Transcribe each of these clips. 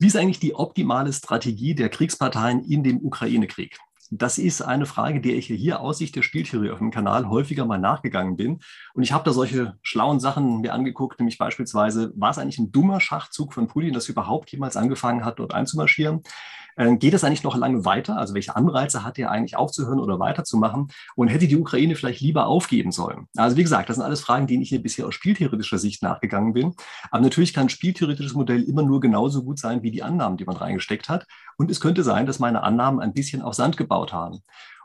Wie ist eigentlich die optimale Strategie der Kriegsparteien in dem Ukraine-Krieg? Das ist eine Frage, der ich hier aus Sicht der Spieltheorie auf dem Kanal häufiger mal nachgegangen bin. Und ich habe da solche schlauen Sachen mir angeguckt, nämlich beispielsweise, war es eigentlich ein dummer Schachzug von Putin, dass überhaupt jemals angefangen hat, dort einzumarschieren? Ähm, geht es eigentlich noch lange weiter? Also welche Anreize hat er eigentlich aufzuhören oder weiterzumachen? Und hätte die Ukraine vielleicht lieber aufgeben sollen? Also wie gesagt, das sind alles Fragen, denen ich hier bisher aus spieltheoretischer Sicht nachgegangen bin. Aber natürlich kann ein spieltheoretisches Modell immer nur genauso gut sein wie die Annahmen, die man reingesteckt hat. Und es könnte sein, dass meine Annahmen ein bisschen auf Sand gebaut haben.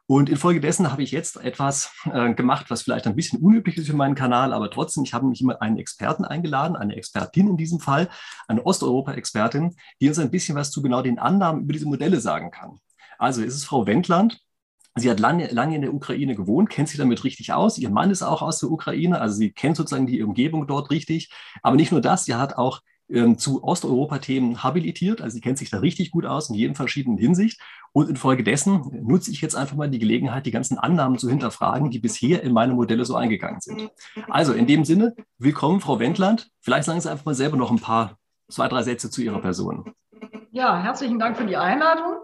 Und infolgedessen habe ich jetzt etwas äh, gemacht, was vielleicht ein bisschen unüblich ist für meinen Kanal, aber trotzdem, ich habe mich immer einen Experten eingeladen, eine Expertin in diesem Fall, eine Osteuropa-Expertin, die uns ein bisschen was zu genau den Annahmen über diese Modelle sagen kann. Also ist es Frau Wendland. Sie hat lange, lange in der Ukraine gewohnt, kennt sich damit richtig aus. Ihr Mann ist auch aus der Ukraine, also sie kennt sozusagen die Umgebung dort richtig. Aber nicht nur das, sie hat auch ähm, zu Osteuropa-Themen habilitiert. Also sie kennt sich da richtig gut aus in jedem verschiedenen Hinsicht. Und infolgedessen nutze ich jetzt einfach mal die Gelegenheit, die ganzen Annahmen zu hinterfragen, die bisher in meine Modelle so eingegangen sind. Also in dem Sinne, willkommen, Frau Wendland. Vielleicht sagen Sie einfach mal selber noch ein paar, zwei, drei Sätze zu Ihrer Person. Ja, herzlichen Dank für die Einladung.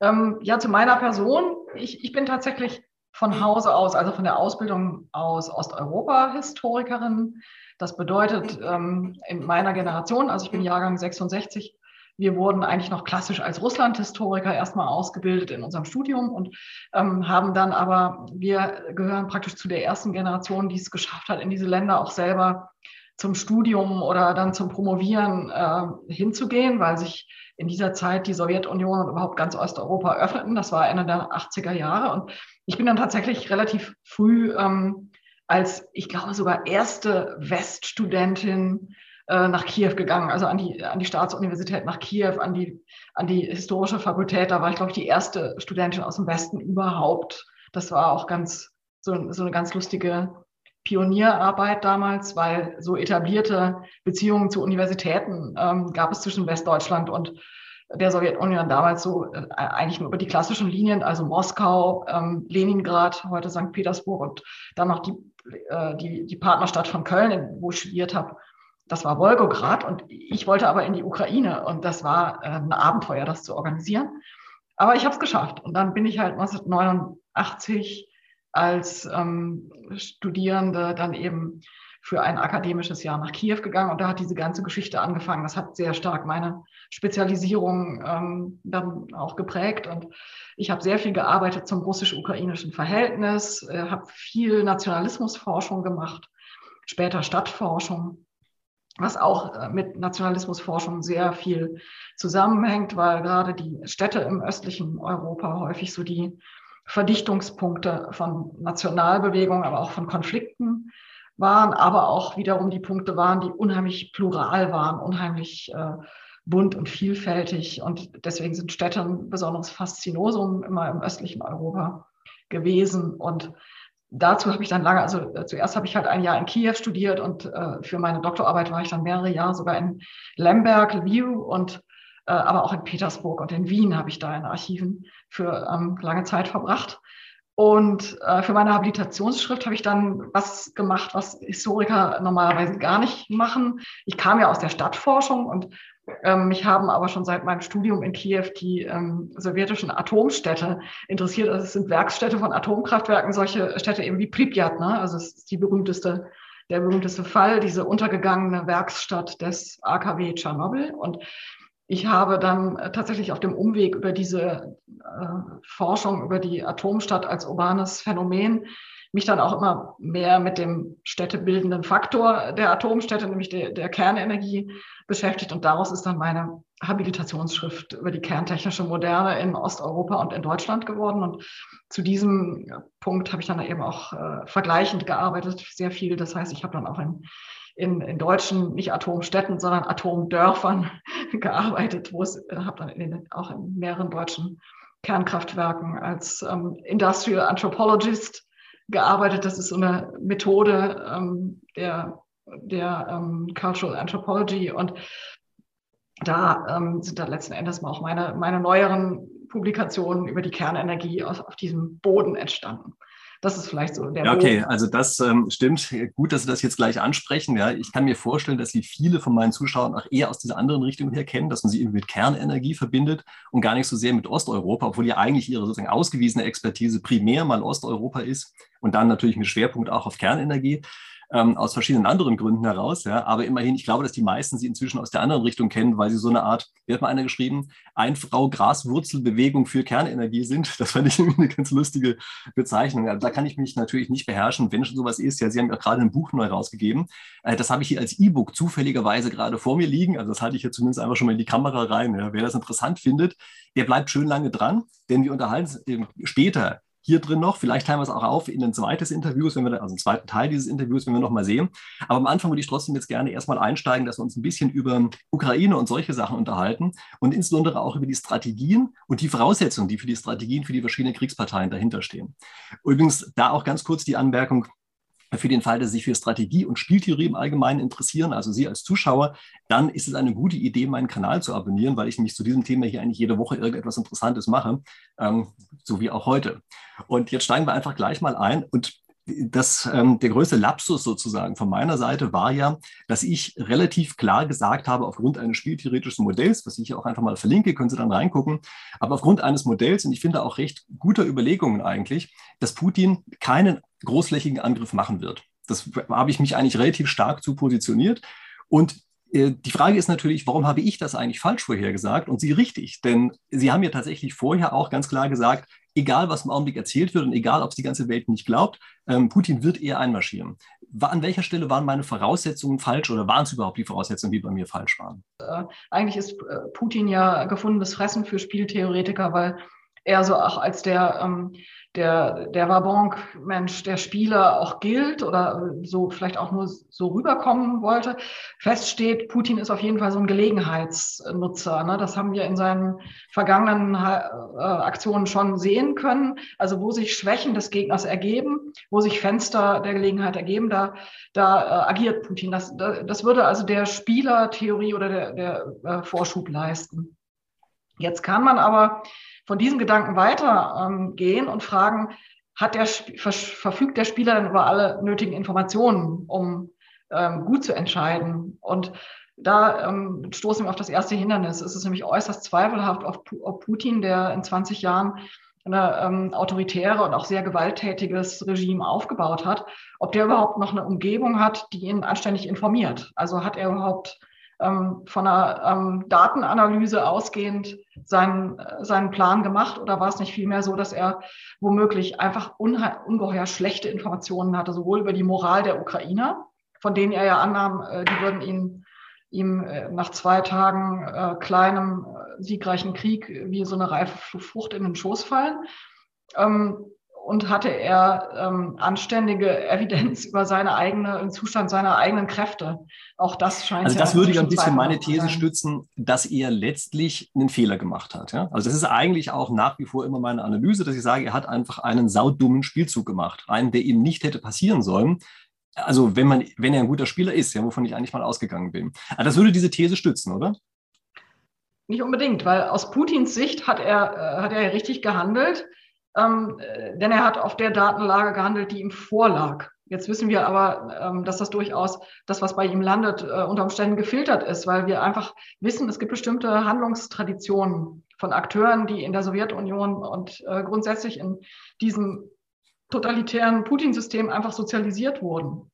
Ähm, ja, zu meiner Person. Ich, ich bin tatsächlich von Hause aus, also von der Ausbildung aus Osteuropa-Historikerin. Das bedeutet, ähm, in meiner Generation, also ich bin Jahrgang 66, wir wurden eigentlich noch klassisch als Russland-Historiker erstmal ausgebildet in unserem Studium und ähm, haben dann aber, wir gehören praktisch zu der ersten Generation, die es geschafft hat, in diese Länder auch selber zum Studium oder dann zum Promovieren äh, hinzugehen, weil sich in dieser Zeit die Sowjetunion und überhaupt ganz Osteuropa öffneten. Das war Ende der 80er Jahre. Und ich bin dann tatsächlich relativ früh ähm, als, ich glaube, sogar erste Weststudentin äh, nach Kiew gegangen, also an die, an die Staatsuniversität nach Kiew, an die, an die historische Fakultät. Da war ich, glaube ich, die erste Studentin aus dem Westen überhaupt. Das war auch ganz, so, so eine ganz lustige Pionierarbeit damals, weil so etablierte Beziehungen zu Universitäten ähm, gab es zwischen Westdeutschland und der Sowjetunion damals so äh, eigentlich nur über die klassischen Linien, also Moskau, ähm, Leningrad, heute St. Petersburg und dann noch die, äh, die, die Partnerstadt von Köln, wo ich studiert habe das war Wolgograd und ich wollte aber in die Ukraine und das war äh, ein Abenteuer, das zu organisieren. Aber ich habe es geschafft und dann bin ich halt 1989 als ähm, Studierende dann eben für ein akademisches Jahr nach Kiew gegangen und da hat diese ganze Geschichte angefangen. Das hat sehr stark meine Spezialisierung ähm, dann auch geprägt und ich habe sehr viel gearbeitet zum russisch-ukrainischen Verhältnis, äh, habe viel Nationalismusforschung gemacht, später Stadtforschung was auch äh, mit Nationalismusforschung sehr viel zusammenhängt, weil gerade die Städte im östlichen Europa häufig so die Verdichtungspunkte von Nationalbewegungen, aber auch von Konflikten waren, aber auch wiederum die Punkte waren, die unheimlich plural waren, unheimlich äh, bunt und vielfältig. Und deswegen sind Städte ein besonderes Faszinosum immer im östlichen Europa gewesen. Und dazu habe ich dann lange, also äh, zuerst habe ich halt ein Jahr in Kiew studiert und äh, für meine Doktorarbeit war ich dann mehrere Jahre sogar in Lemberg, Lviv und äh, aber auch in Petersburg und in Wien habe ich da in Archiven für ähm, lange Zeit verbracht. Und äh, für meine Habilitationsschrift habe ich dann was gemacht, was Historiker normalerweise gar nicht machen. Ich kam ja aus der Stadtforschung und ähm, mich haben aber schon seit meinem Studium in Kiew die ähm, sowjetischen Atomstädte interessiert. Also es sind Werksstädte von Atomkraftwerken, solche Städte eben wie Pripyat. Ne? Also es ist die berühmteste, der berühmteste Fall, diese untergegangene Werksstadt des AKW Tschernobyl. Und ich habe dann äh, tatsächlich auf dem Umweg über diese äh, Forschung über die Atomstadt als urbanes Phänomen mich dann auch immer mehr mit dem städtebildenden Faktor der Atomstädte, nämlich der, der Kernenergie, beschäftigt. Und daraus ist dann meine Habilitationsschrift über die kerntechnische Moderne in Osteuropa und in Deutschland geworden. Und zu diesem Punkt habe ich dann eben auch äh, vergleichend gearbeitet, sehr viel. Das heißt, ich habe dann auch in, in, in deutschen, nicht Atomstädten, sondern Atomdörfern gearbeitet, wo es, äh, habe dann in auch in mehreren deutschen Kernkraftwerken als ähm, Industrial Anthropologist gearbeitet. Das ist so eine Methode ähm, der, der ähm, Cultural Anthropology und da ähm, sind dann letzten Endes mal auch meine, meine neueren Publikationen über die Kernenergie aus, auf diesem Boden entstanden. Das ist vielleicht so der. Ja, okay, also das ähm, stimmt. Gut, dass Sie das jetzt gleich ansprechen. Ja, ich kann mir vorstellen, dass Sie viele von meinen Zuschauern auch eher aus dieser anderen Richtung her kennen, dass man sie irgendwie mit Kernenergie verbindet und gar nicht so sehr mit Osteuropa, obwohl ja eigentlich Ihre sozusagen ausgewiesene Expertise primär mal Osteuropa ist und dann natürlich mit Schwerpunkt auch auf Kernenergie ähm, aus verschiedenen anderen Gründen heraus. Ja. Aber immerhin, ich glaube, dass die meisten sie inzwischen aus der anderen Richtung kennen, weil sie so eine Art, wie hat mal einer geschrieben, Einfrau Graswurzelbewegung für Kernenergie sind. Das fand ich eine ganz lustige Bezeichnung. Also da kann ich mich natürlich nicht beherrschen, wenn schon sowas ist. Ja, Sie haben ja gerade ein Buch neu rausgegeben. Äh, das habe ich hier als E-Book zufälligerweise gerade vor mir liegen. Also das halte ich hier zumindest einfach schon mal in die Kamera rein. Ja. Wer das interessant findet, der bleibt schön lange dran, denn wir unterhalten uns später hier drin noch. Vielleicht teilen wir es auch auf in ein zweites Interview, wenn wir, also einen zweiten Teil dieses Interviews, wenn wir noch mal sehen. Aber am Anfang würde ich trotzdem jetzt gerne erstmal einsteigen, dass wir uns ein bisschen über Ukraine und solche Sachen unterhalten und insbesondere auch über die Strategien und die Voraussetzungen, die für die Strategien für die verschiedenen Kriegsparteien dahinter stehen. Übrigens da auch ganz kurz die Anmerkung, für den Fall, dass Sie sich für Strategie und Spieltheorie im Allgemeinen interessieren, also Sie als Zuschauer, dann ist es eine gute Idee, meinen Kanal zu abonnieren, weil ich mich zu diesem Thema hier eigentlich jede Woche irgendetwas Interessantes mache, ähm, so wie auch heute. Und jetzt steigen wir einfach gleich mal ein und das, ähm, der größte Lapsus sozusagen von meiner Seite war ja, dass ich relativ klar gesagt habe, aufgrund eines spieltheoretischen Modells, was ich hier auch einfach mal verlinke, können Sie dann reingucken, aber aufgrund eines Modells und ich finde auch recht guter Überlegungen eigentlich, dass Putin keinen großflächigen Angriff machen wird. Das habe ich mich eigentlich relativ stark zu positioniert. Und äh, die Frage ist natürlich, warum habe ich das eigentlich falsch vorhergesagt und Sie richtig? Denn Sie haben ja tatsächlich vorher auch ganz klar gesagt, egal was im Augenblick erzählt wird und egal, ob es die ganze Welt nicht glaubt, ähm, Putin wird eher einmarschieren. War, an welcher Stelle waren meine Voraussetzungen falsch oder waren es überhaupt die Voraussetzungen, die bei mir falsch waren? Äh, eigentlich ist äh, Putin ja gefundenes Fressen für Spieltheoretiker, weil er so auch als der ähm, der, der Wabonk-Mensch, der Spieler auch gilt oder so vielleicht auch nur so rüberkommen wollte. Feststeht, Putin ist auf jeden Fall so ein Gelegenheitsnutzer. Ne? Das haben wir in seinen vergangenen äh, Aktionen schon sehen können. Also wo sich Schwächen des Gegners ergeben, wo sich Fenster der Gelegenheit ergeben, da, da äh, agiert Putin. Das, das würde also der Spielertheorie oder der, der äh, Vorschub leisten. Jetzt kann man aber von diesem Gedanken weitergehen ähm, und fragen, hat der, verfügt der Spieler denn über alle nötigen Informationen, um ähm, gut zu entscheiden? Und da ähm, stoßen wir auf das erste Hindernis. Es ist nämlich äußerst zweifelhaft, ob, ob Putin, der in 20 Jahren eine ähm, autoritäre und auch sehr gewalttätiges Regime aufgebaut hat, ob der überhaupt noch eine Umgebung hat, die ihn anständig informiert. Also hat er überhaupt ähm, von einer ähm, Datenanalyse ausgehend seinen, seinen Plan gemacht oder war es nicht vielmehr so, dass er womöglich einfach ungeheuer schlechte Informationen hatte, sowohl über die Moral der Ukrainer, von denen er ja annahm, äh, die würden ihn ihm äh, nach zwei Tagen äh, kleinem äh, siegreichen Krieg wie so eine reife Frucht in den Schoß fallen. Ähm, und hatte er ähm, anständige Evidenz über seine eigene, den Zustand seiner eigenen Kräfte. Auch das scheint. Also das ja würde ich ein bisschen meine These stützen, dass er letztlich einen Fehler gemacht hat. Ja? Also das ist eigentlich auch nach wie vor immer meine Analyse, dass ich sage, er hat einfach einen saudummen Spielzug gemacht, einen, der ihm nicht hätte passieren sollen. Also wenn man, wenn er ein guter Spieler ist, ja, wovon ich eigentlich mal ausgegangen bin. Aber das würde diese These stützen, oder? Nicht unbedingt, weil aus Putins Sicht hat er, äh, hat er richtig gehandelt ähm, äh, denn er hat auf der Datenlage gehandelt, die ihm vorlag. Jetzt wissen wir aber, ähm, dass das durchaus das, was bei ihm landet, äh, unter Umständen gefiltert ist, weil wir einfach wissen, es gibt bestimmte Handlungstraditionen von Akteuren, die in der Sowjetunion und äh, grundsätzlich in diesem totalitären Putin-System einfach sozialisiert wurden.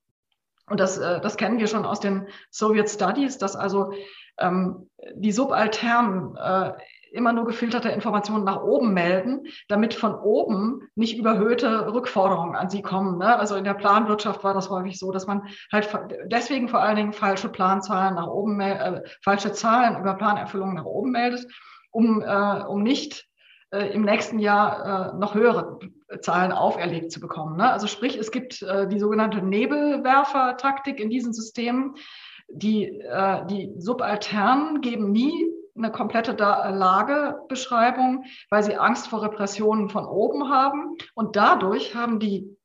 Und das, das kennen wir schon aus den Soviet Studies, dass also ähm, die Subalternen immer nur gefilterte Informationen nach oben melden, damit von oben nicht überhöhte Rückforderungen an sie kommen. Ne? Also in der Planwirtschaft war das häufig so, dass man halt deswegen vor allen Dingen falsche Planzahlen nach oben, äh, falsche Zahlen über Planerfüllungen nach oben meldet, um, äh, um nicht äh, im nächsten Jahr äh, noch höhere Zahlen auferlegt zu bekommen. Ne? Also sprich, es gibt äh, die sogenannte Nebelwerfer-Taktik in diesen Systemen. Die, äh, die Subalternen geben nie eine komplette Lagebeschreibung, weil sie Angst vor Repressionen von oben haben. Und dadurch haben die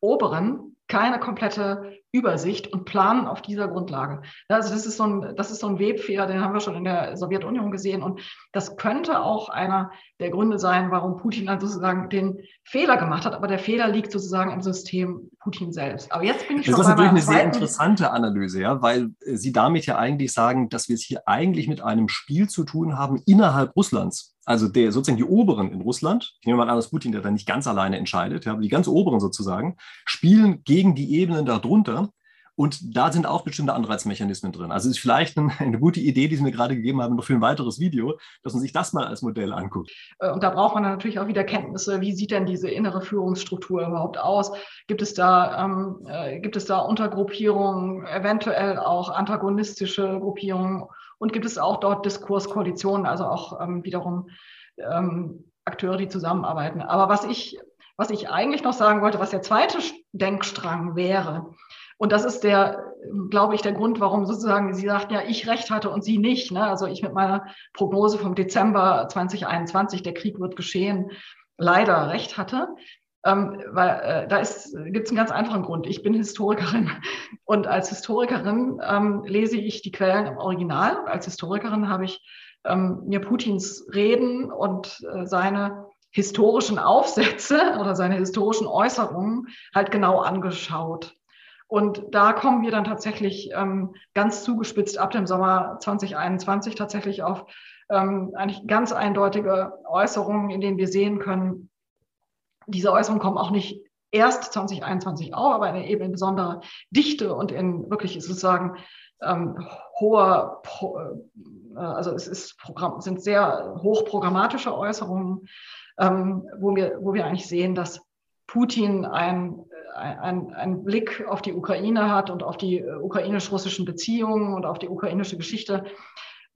Oberen keine komplette Übersicht und planen auf dieser Grundlage. Also das ist so ein, das ist so ein Webfehler, den haben wir schon in der Sowjetunion gesehen. Und das könnte auch einer der Gründe sein, warum Putin dann sozusagen den Fehler gemacht hat. Aber der Fehler liegt sozusagen im System Putin selbst. Aber jetzt bin ich schon Das ist natürlich eine sehr interessante Analyse, ja, weil äh, Sie damit ja eigentlich sagen, dass wir es hier eigentlich mit einem Spiel zu tun haben innerhalb Russlands also der sozusagen die Oberen in Russland, ich nehme mal an, dass Putin der da nicht ganz alleine entscheidet, ja, aber die ganz Oberen sozusagen, spielen gegen die Ebenen darunter. Und da sind auch bestimmte Anreizmechanismen drin. Also ist vielleicht eine, eine gute Idee, die Sie mir gerade gegeben haben, noch für ein weiteres Video, dass man sich das mal als Modell anguckt. Äh, und da braucht man natürlich auch wieder Kenntnisse. Wie sieht denn diese innere Führungsstruktur überhaupt aus? Gibt es da, ähm, äh, gibt es da Untergruppierungen, eventuell auch antagonistische Gruppierungen? Und gibt es auch dort Diskurskoalitionen, also auch ähm, wiederum ähm, Akteure, die zusammenarbeiten. Aber was ich, was ich eigentlich noch sagen wollte, was der zweite Denkstrang wäre, und das ist der, glaube ich, der Grund, warum sozusagen Sie sagten, ja, ich recht hatte und Sie nicht. Ne? Also ich mit meiner Prognose vom Dezember 2021, der Krieg wird geschehen, leider recht hatte. Ähm, weil äh, da gibt es einen ganz einfachen Grund. Ich bin Historikerin und als Historikerin ähm, lese ich die Quellen im Original. Als Historikerin habe ich ähm, mir Putins Reden und äh, seine historischen Aufsätze oder seine historischen Äußerungen halt genau angeschaut. Und da kommen wir dann tatsächlich ähm, ganz zugespitzt ab dem Sommer 2021 tatsächlich auf ähm, eigentlich ganz eindeutige Äußerungen, in denen wir sehen können, diese Äußerungen kommen auch nicht erst 2021 auf, aber in, eben in besonderer Dichte und in wirklich sozusagen ähm, hoher, äh, also es ist Programm, sind sehr hochprogrammatische Äußerungen, ähm, wo, wir, wo wir eigentlich sehen, dass Putin ein, ein, ein Blick auf die Ukraine hat und auf die äh, ukrainisch-russischen Beziehungen und auf die ukrainische Geschichte,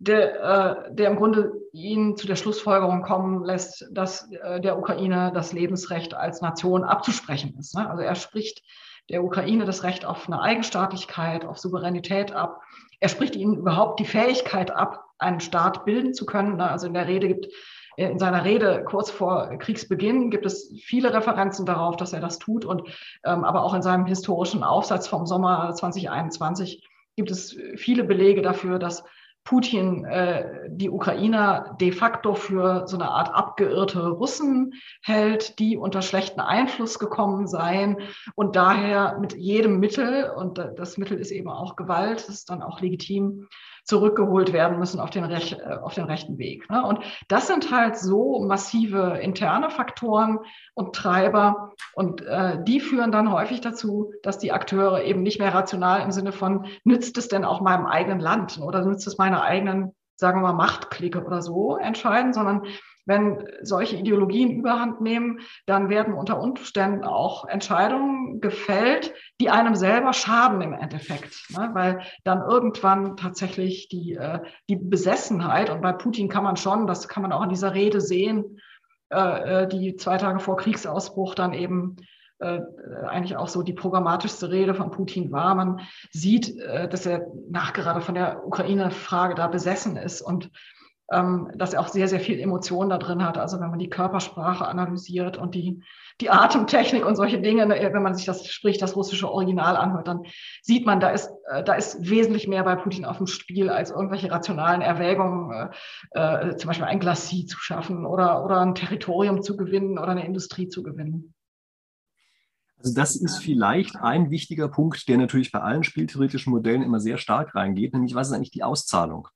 der, äh, der im Grunde ihn zu der Schlussfolgerung kommen lässt, dass äh, der Ukraine das Lebensrecht als Nation abzusprechen ist. Ne? Also er spricht der Ukraine das Recht auf eine Eigenstaatlichkeit, auf Souveränität ab. Er spricht ihnen überhaupt die Fähigkeit ab, einen Staat bilden zu können. Ne? Also in der Rede gibt in seiner Rede kurz vor Kriegsbeginn gibt es viele Referenzen darauf, dass er das tut. Und ähm, aber auch in seinem historischen Aufsatz vom Sommer 2021 gibt es viele Belege dafür, dass Putin äh, die Ukrainer de facto für so eine Art abgeirrte Russen hält, die unter schlechten Einfluss gekommen seien und daher mit jedem Mittel, und das Mittel ist eben auch Gewalt, das ist dann auch legitim, zurückgeholt werden müssen auf den, Rech äh, auf den rechten Weg. Ne? Und das sind halt so massive interne Faktoren und Treiber und äh, die führen dann häufig dazu, dass die Akteure eben nicht mehr rational im Sinne von, nützt es denn auch meinem eigenen Land oder nützt es meiner eigenen, sagen wir mal, Machtklicke oder so entscheiden, sondern wenn solche Ideologien überhand nehmen, dann werden unter Umständen auch Entscheidungen gefällt, die einem selber schaden im Endeffekt. Ne? Weil dann irgendwann tatsächlich die, äh, die Besessenheit, und bei Putin kann man schon, das kann man auch in dieser Rede sehen, äh, äh die zwei Tage vor Kriegsausbruch dann eben äh, eigentlich auch so die programmatischste Rede von Putin war. Man sieht, äh, dass er nachgerade von der Ukraine-Frage da besessen ist und ähm, dass er auch sehr, sehr viel Emotion da drin hat. Also wenn man die Körpersprache analysiert und die, die Atemtechnik und solche Dinge, ne, wenn man sich das, sprich das russische Original anhört, dann sieht man, da ist, äh, da ist wesentlich mehr bei Putin auf dem Spiel als irgendwelche rationalen Erwägungen, äh, äh, zum Beispiel ein Glacis zu schaffen oder, oder ein Territorium zu gewinnen oder eine Industrie zu gewinnen. Also das ist vielleicht ein wichtiger Punkt, der natürlich bei allen spieltheoretischen Modellen immer sehr stark reingeht, nämlich was ist eigentlich die Auszahlung?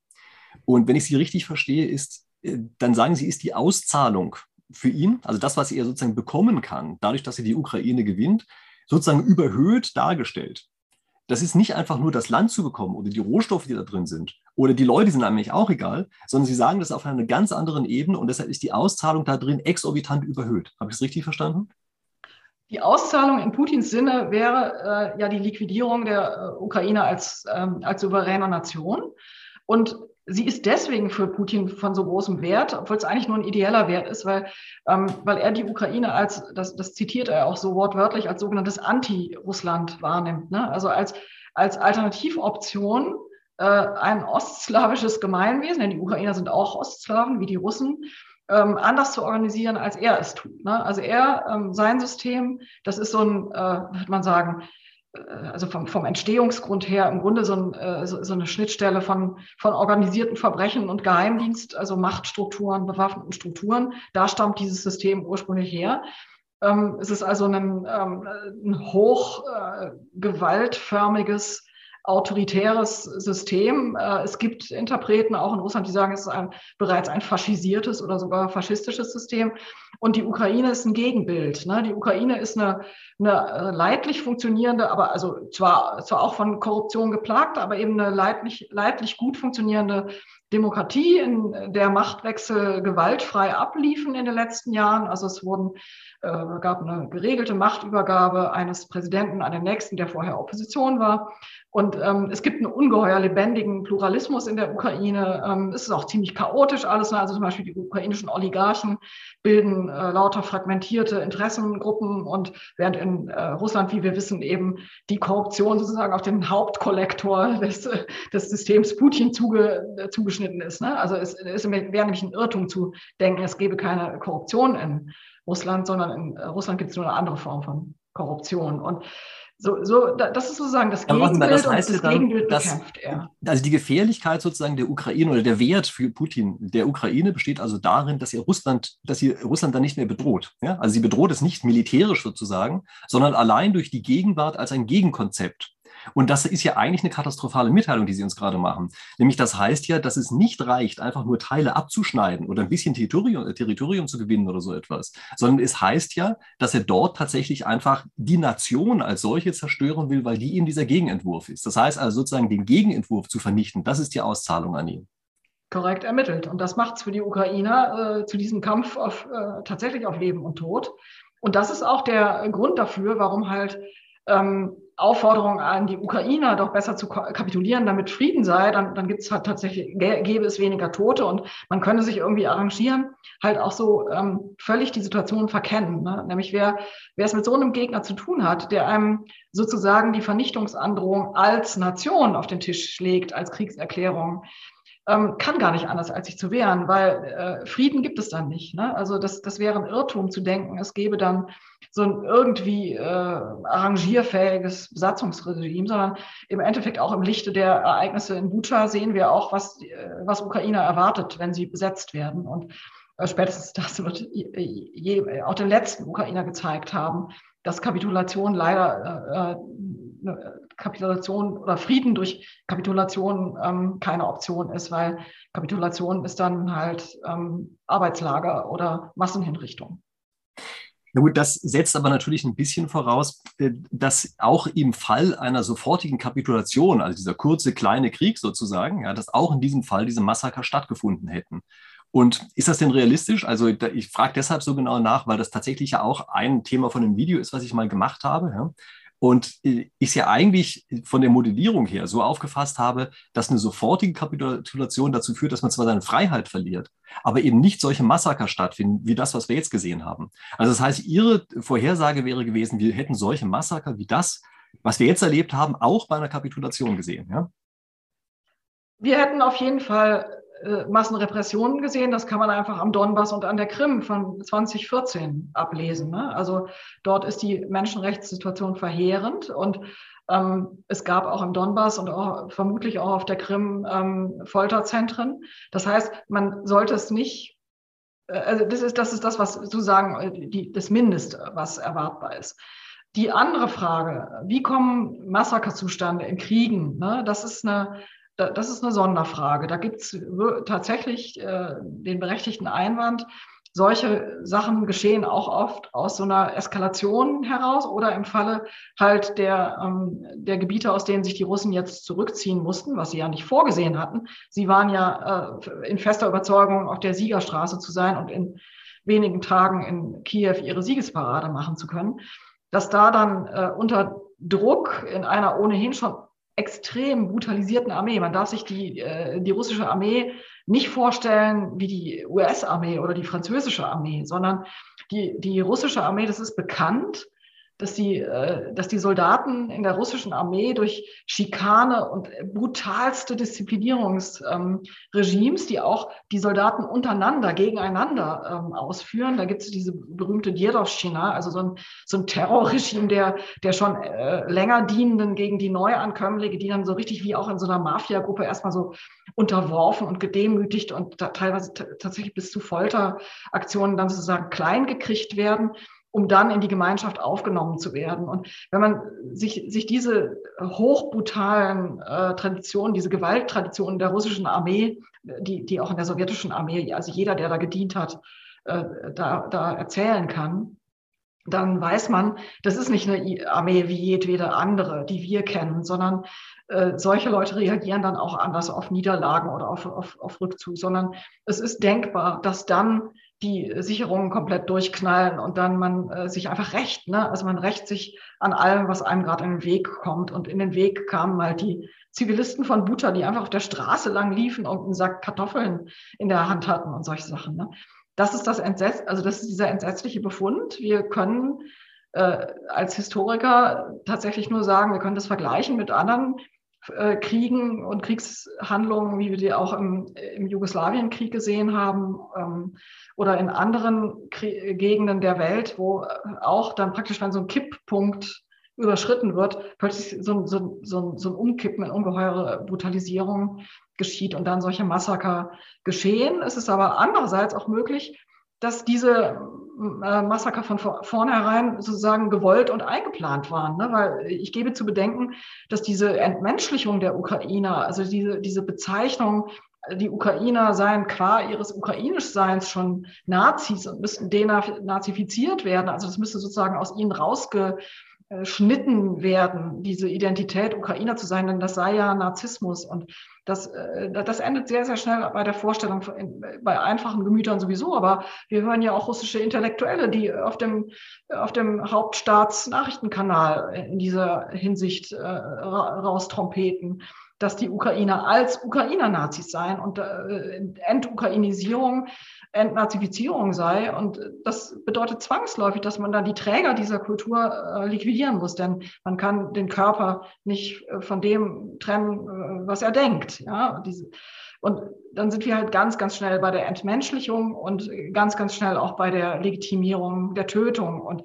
Und wenn ich Sie richtig verstehe, ist, äh, dann sagen Sie, ist die Auszahlung für ihn, also das, was er sozusagen bekommen kann, dadurch, dass er die Ukraine gewinnt, sozusagen überhöht dargestellt. Das ist nicht einfach nur das Land zu bekommen oder die Rohstoffe, die da drin sind oder die Leute sind eigentlich auch egal, sondern Sie sagen das auf einer ganz anderen Ebene und deshalb ist die Auszahlung da drin exorbitant überhöht. Habe ich es richtig verstanden? Die Auszahlung in Putins Sinne wäre äh, ja die Liquidierung der äh, Ukraine als, ähm, als souveräne Nation. Und sie ist deswegen für Putin von so großem Wert, obwohl es eigentlich nur ein ideeller Wert ist, weil, ähm, weil er die Ukraine als, das, das zitiert er auch so wortwörtlich, als sogenanntes Anti-Russland wahrnimmt. Ne? Also als, als Alternativoption äh, ein ostslawisches Gemeinwesen, denn die Ukrainer sind auch Ostslawen wie die Russen, ähm, anders zu organisieren, als er es tut. Ne? Also er, ähm, sein System, das ist so ein, äh, würde man sagen, also vom, vom Entstehungsgrund her im Grunde so, ein, so, so, eine Schnittstelle von, von organisierten Verbrechen und Geheimdienst, also Machtstrukturen, bewaffneten Strukturen. Da stammt dieses System ursprünglich her. Ähm, es ist also ein, ähm, ein hoch äh, autoritäres System. Äh, es gibt Interpreten auch in Russland, die sagen, es ist ein, bereits ein faschisiertes oder sogar faschistisches System. Und die Ukraine ist ein Gegenbild. Ne? Die Ukraine ist eine, eine äh, leidlich funktionierende, aber also zwar, zwar auch von Korruption geplagt, aber eben eine leidlich, leidlich gut funktionierende Demokratie, in der Machtwechsel gewaltfrei abliefen in den letzten Jahren. Also es wurden, äh, gab eine geregelte Machtübergabe eines Präsidenten an den nächsten, der vorher Opposition war. Und ähm, es gibt einen ungeheuer lebendigen Pluralismus in der Ukraine. Ähm, es ist auch ziemlich chaotisch alles. Ne? Also zum Beispiel die ukrainischen Oligarchen bilden äh, lauter fragmentierte Interessengruppen und während in äh, Russland, wie wir wissen, eben die Korruption sozusagen auf den Hauptkollektor des, des Systems Putin zuge, äh, zugeschnitten ist. Ne? Also es, es wäre nämlich ein Irrtum zu denken, es gebe keine Korruption in Russland, sondern in äh, Russland gibt es nur eine andere Form von Korruption. Und so, so, das ist sozusagen das Gegenbild das heißt und das dann, Gegenbild bekämpft er. Also die Gefährlichkeit sozusagen der Ukraine oder der Wert für Putin der Ukraine besteht also darin, dass ihr Russland, dass sie Russland dann nicht mehr bedroht. Ja? Also sie bedroht es nicht militärisch sozusagen, sondern allein durch die Gegenwart als ein Gegenkonzept. Und das ist ja eigentlich eine katastrophale Mitteilung, die Sie uns gerade machen. Nämlich das heißt ja, dass es nicht reicht, einfach nur Teile abzuschneiden oder ein bisschen Territorium, Territorium zu gewinnen oder so etwas, sondern es heißt ja, dass er dort tatsächlich einfach die Nation als solche zerstören will, weil die ihm dieser Gegenentwurf ist. Das heißt also sozusagen den Gegenentwurf zu vernichten, das ist die Auszahlung an ihn korrekt ermittelt. Und das macht es für die Ukrainer äh, zu diesem Kampf auf, äh, tatsächlich auf Leben und Tod. Und das ist auch der Grund dafür, warum halt ähm, Aufforderung an die Ukrainer, doch besser zu kapitulieren, damit Frieden sei, dann, dann gibt es halt tatsächlich, gäbe es weniger Tote und man könne sich irgendwie arrangieren, halt auch so ähm, völlig die Situation verkennen. Ne? Nämlich wer, wer es mit so einem Gegner zu tun hat, der einem sozusagen die Vernichtungsandrohung als Nation auf den Tisch schlägt, als Kriegserklärung, ähm, kann gar nicht anders, als sich zu wehren, weil äh, Frieden gibt es dann nicht. Ne? Also das, das wäre ein Irrtum zu denken, es gäbe dann so ein irgendwie äh, arrangierfähiges Besatzungsregime, sondern im Endeffekt auch im Lichte der Ereignisse in Bucha sehen wir auch, was, äh, was Ukrainer erwartet, wenn sie besetzt werden. Und äh, spätestens das wird je, je, auch den letzten Ukrainer gezeigt haben, dass Kapitulation leider äh, äh, Kapitulation oder Frieden durch Kapitulation ähm, keine Option ist, weil Kapitulation ist dann halt ähm, Arbeitslager oder Massenhinrichtung. Na gut, das setzt aber natürlich ein bisschen voraus, äh, dass auch im Fall einer sofortigen Kapitulation, also dieser kurze kleine Krieg sozusagen, ja, dass auch in diesem Fall diese Massaker stattgefunden hätten. Und ist das denn realistisch? Also ich frage deshalb so genau nach, weil das tatsächlich ja auch ein Thema von einem Video ist, was ich mal gemacht habe. Ja? Und ich es ja eigentlich von der Modellierung her so aufgefasst habe, dass eine sofortige Kapitulation dazu führt, dass man zwar seine Freiheit verliert, aber eben nicht solche Massaker stattfinden, wie das, was wir jetzt gesehen haben. Also das heißt, Ihre Vorhersage wäre gewesen, wir hätten solche Massaker wie das, was wir jetzt erlebt haben, auch bei einer Kapitulation gesehen. Ja? Wir hätten auf jeden Fall äh, Massenrepressionen gesehen. Das kann man einfach am Donbass und an der Krim von 2014 ablesen. Ne? Also dort ist die Menschenrechtssituation verheerend und ähm, es gab auch im Donbass und auch, vermutlich auch auf der Krim ähm, Folterzentren. Das heißt, man sollte es nicht, äh, also das ist, das ist das, was sozusagen äh, die, das Mindeste, was erwartbar ist. Die andere Frage, wie kommen Massaker zustande in Kriegen? Ne? Das ist eine das ist eine Sonderfrage. Da gibt es tatsächlich äh, den berechtigten Einwand. Solche Sachen geschehen auch oft aus so einer Eskalation heraus oder im Falle halt der, ähm, der Gebiete, aus denen sich die Russen jetzt zurückziehen mussten, was sie ja nicht vorgesehen hatten. Sie waren ja äh, in fester Überzeugung, auf der Siegerstraße zu sein und in wenigen Tagen in Kiew ihre Siegesparade machen zu können. Dass da dann äh, unter Druck in einer ohnehin schon extrem brutalisierten Armee. Man darf sich die, äh, die russische Armee nicht vorstellen wie die US-Armee oder die französische Armee, sondern die, die russische Armee, das ist bekannt, dass die, äh, dass die Soldaten in der russischen Armee durch Schikane und brutalste Disziplinierungsregimes, ähm, die auch die Soldaten untereinander, gegeneinander ähm, ausführen. Da gibt es diese berühmte Djedowschina, also so ein, so ein Terrorregime der, der schon äh, länger dienenden gegen die Neuankömmlinge, die dann so richtig wie auch in so einer Mafiagruppe erstmal so unterworfen und gedemütigt und teilweise tatsächlich bis zu Folteraktionen dann sozusagen klein gekriegt werden um dann in die Gemeinschaft aufgenommen zu werden. Und wenn man sich, sich diese hochbrutalen äh, Traditionen, diese Gewalttraditionen der russischen Armee, die, die auch in der sowjetischen Armee, also jeder, der da gedient hat, äh, da, da erzählen kann, dann weiß man, das ist nicht eine Armee wie jedwede andere, die wir kennen, sondern äh, solche Leute reagieren dann auch anders auf Niederlagen oder auf, auf, auf Rückzug, sondern es ist denkbar, dass dann die Sicherungen komplett durchknallen und dann man äh, sich einfach rächt. Ne? Also man rächt sich an allem, was einem gerade in den Weg kommt. Und in den Weg kamen halt die Zivilisten von Buta, die einfach auf der Straße lang liefen und einen Sack Kartoffeln in der Hand hatten und solche Sachen. Ne? Das ist das Entsetz also das ist dieser entsetzliche Befund. Wir können äh, als Historiker tatsächlich nur sagen, wir können das vergleichen mit anderen äh, Kriegen und Kriegshandlungen, wie wir die auch im, im Jugoslawienkrieg gesehen haben ähm, oder in anderen Krie Gegenden der Welt, wo äh, auch dann praktisch, wenn so ein Kipppunkt überschritten wird, plötzlich so, so, so, so ein Umkippen, eine ungeheure Brutalisierung geschieht und dann solche Massaker geschehen. Es ist aber andererseits auch möglich, dass diese äh, Massaker von vornherein sozusagen gewollt und eingeplant waren. Ne? Weil ich gebe zu bedenken, dass diese Entmenschlichung der Ukrainer, also diese, diese Bezeichnung, die Ukrainer seien qua ihres Ukrainischseins schon Nazis und müssten denazifiziert werden. Also das müsste sozusagen aus ihnen rausgeschnitten werden, diese Identität Ukrainer zu sein, denn das sei ja Narzissmus. Und das, äh, das endet sehr, sehr schnell bei der Vorstellung, bei einfachen Gemütern sowieso. Aber wir hören ja auch russische Intellektuelle, die auf dem, auf dem Hauptstaatsnachrichtenkanal in dieser Hinsicht äh, raustrompeten dass die Ukrainer als Ukrainer-Nazis seien und äh, Entukrainisierung, Entnazifizierung sei. Und das bedeutet zwangsläufig, dass man dann die Träger dieser Kultur äh, liquidieren muss, denn man kann den Körper nicht äh, von dem trennen, äh, was er denkt. Ja, diese, und dann sind wir halt ganz, ganz schnell bei der Entmenschlichung und ganz, ganz schnell auch bei der Legitimierung der Tötung. Und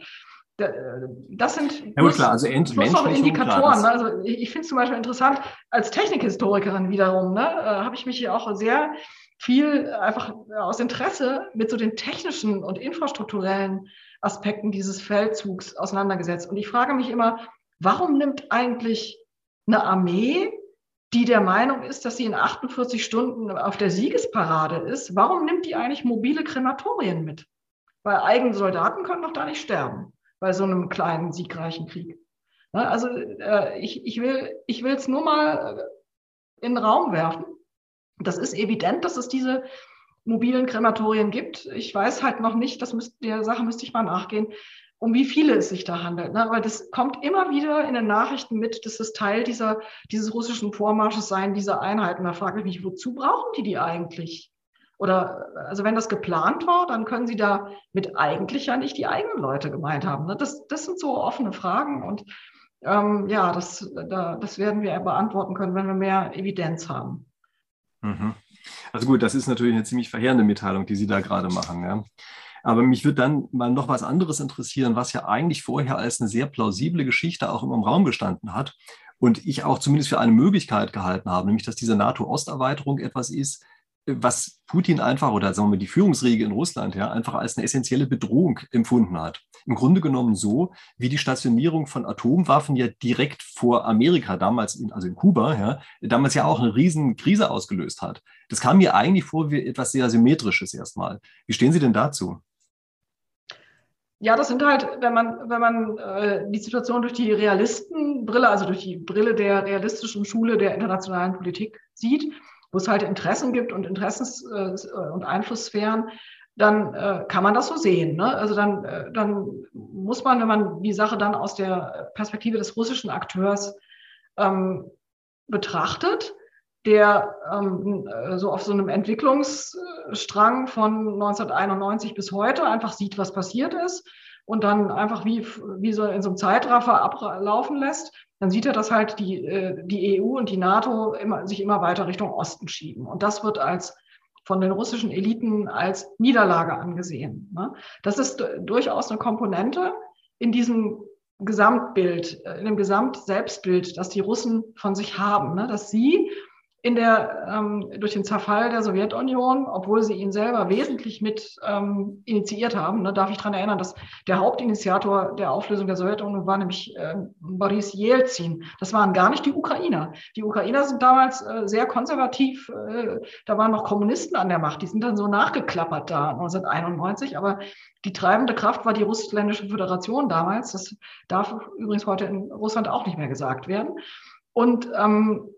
das sind ja, gut, klar, also Indikatoren. Klar, ne? Also ich finde es zum Beispiel interessant, als Technikhistorikerin wiederum, ne, äh, habe ich mich hier auch sehr viel einfach aus Interesse mit so den technischen und infrastrukturellen Aspekten dieses Feldzugs auseinandergesetzt. Und ich frage mich immer, warum nimmt eigentlich eine Armee, die der Meinung ist, dass sie in 48 Stunden auf der Siegesparade ist, warum nimmt die eigentlich mobile Krematorien mit? Weil eigene Soldaten können doch da nicht sterben bei so einem kleinen, siegreichen Krieg. Ne, also äh, ich, ich will ich es nur mal in den Raum werfen. Das ist evident, dass es diese mobilen Krematorien gibt. Ich weiß halt noch nicht, das müsst, der Sache müsste ich mal nachgehen, um wie viele es sich da handelt. Ne? Aber das kommt immer wieder in den Nachrichten mit, dass es Teil dieser, dieses russischen Vormarsches sein, dieser Einheiten. Da frage ich mich, wozu brauchen die die eigentlich? Oder also wenn das geplant war, dann können Sie da mit eigentlich ja nicht die eigenen Leute gemeint haben. Ne? Das, das sind so offene Fragen und ähm, ja, das, da, das werden wir beantworten können, wenn wir mehr Evidenz haben. Mhm. Also gut, das ist natürlich eine ziemlich verheerende Mitteilung, die Sie da gerade machen. Ja. Aber mich würde dann mal noch was anderes interessieren, was ja eigentlich vorher als eine sehr plausible Geschichte auch immer im Raum gestanden hat und ich auch zumindest für eine Möglichkeit gehalten habe, nämlich dass diese NATO-Osterweiterung etwas ist, was Putin einfach oder sagen wir mal die Führungsriege in Russland ja einfach als eine essentielle Bedrohung empfunden hat. Im Grunde genommen so, wie die Stationierung von Atomwaffen ja direkt vor Amerika damals, in, also in Kuba, ja, damals ja auch eine riesen Krise ausgelöst hat. Das kam mir eigentlich vor wie etwas sehr Symmetrisches erstmal. Wie stehen Sie denn dazu? Ja, das sind halt, wenn man, wenn man äh, die Situation durch die Realistenbrille, also durch die Brille der realistischen Schule der internationalen Politik sieht, wo es halt Interessen gibt und Interessens- äh, und Einflusssphären, dann äh, kann man das so sehen. Ne? Also dann, äh, dann muss man, wenn man die Sache dann aus der Perspektive des russischen Akteurs ähm, betrachtet, der ähm, äh, so auf so einem Entwicklungsstrang von 1991 bis heute einfach sieht, was passiert ist und dann einfach wie, wie so in so einem Zeitraffer ablaufen lässt, dann sieht er, dass halt die, äh, die EU und die NATO immer, sich immer weiter Richtung Osten schieben. Und das wird als von den russischen Eliten als Niederlage angesehen. Ne? Das ist durchaus eine Komponente in diesem Gesamtbild, äh, in dem Gesamtselbstbild, das die Russen von sich haben, ne? dass sie in der, ähm, durch den Zerfall der Sowjetunion, obwohl sie ihn selber wesentlich mit ähm, initiiert haben, ne, darf ich daran erinnern, dass der Hauptinitiator der Auflösung der Sowjetunion war nämlich äh, Boris Jelzin. Das waren gar nicht die Ukrainer. Die Ukrainer sind damals äh, sehr konservativ, äh, da waren noch Kommunisten an der Macht, die sind dann so nachgeklappert da 1991, aber die treibende Kraft war die russländische Föderation damals. Das darf übrigens heute in Russland auch nicht mehr gesagt werden. Und ähm,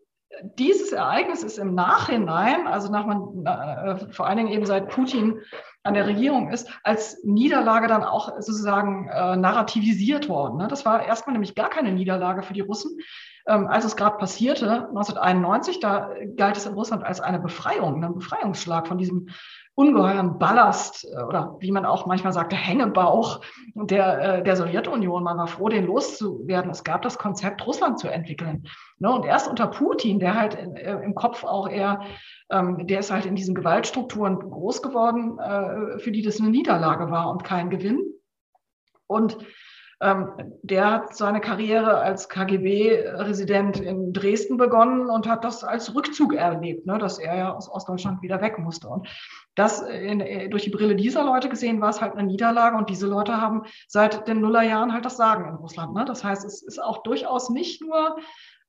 dieses Ereignis ist im Nachhinein, also nach man, äh, vor allen Dingen eben seit Putin an der Regierung ist, als Niederlage dann auch sozusagen äh, narrativisiert worden. Ne? Das war erstmal nämlich gar keine Niederlage für die Russen. Ähm, als es gerade passierte, 1991, da galt es in Russland als eine Befreiung, ein Befreiungsschlag von diesem ungeheuren Ballast äh, oder wie man auch manchmal sagte, Hängebauch der, äh, der Sowjetunion. Man war froh, den loszuwerden. Es gab das Konzept, Russland zu entwickeln. Ne, und erst unter Putin, der halt äh, im Kopf auch eher, ähm, der ist halt in diesen Gewaltstrukturen groß geworden, für die das eine Niederlage war und kein Gewinn. Und der hat seine Karriere als KGB-Resident in Dresden begonnen und hat das als Rückzug erlebt, ne, dass er ja aus Ostdeutschland wieder weg musste. Und das in, äh, durch die Brille dieser Leute gesehen war es halt eine Niederlage und diese Leute haben seit den Nullerjahren halt das Sagen in Russland. Ne? Das heißt, es ist auch durchaus nicht nur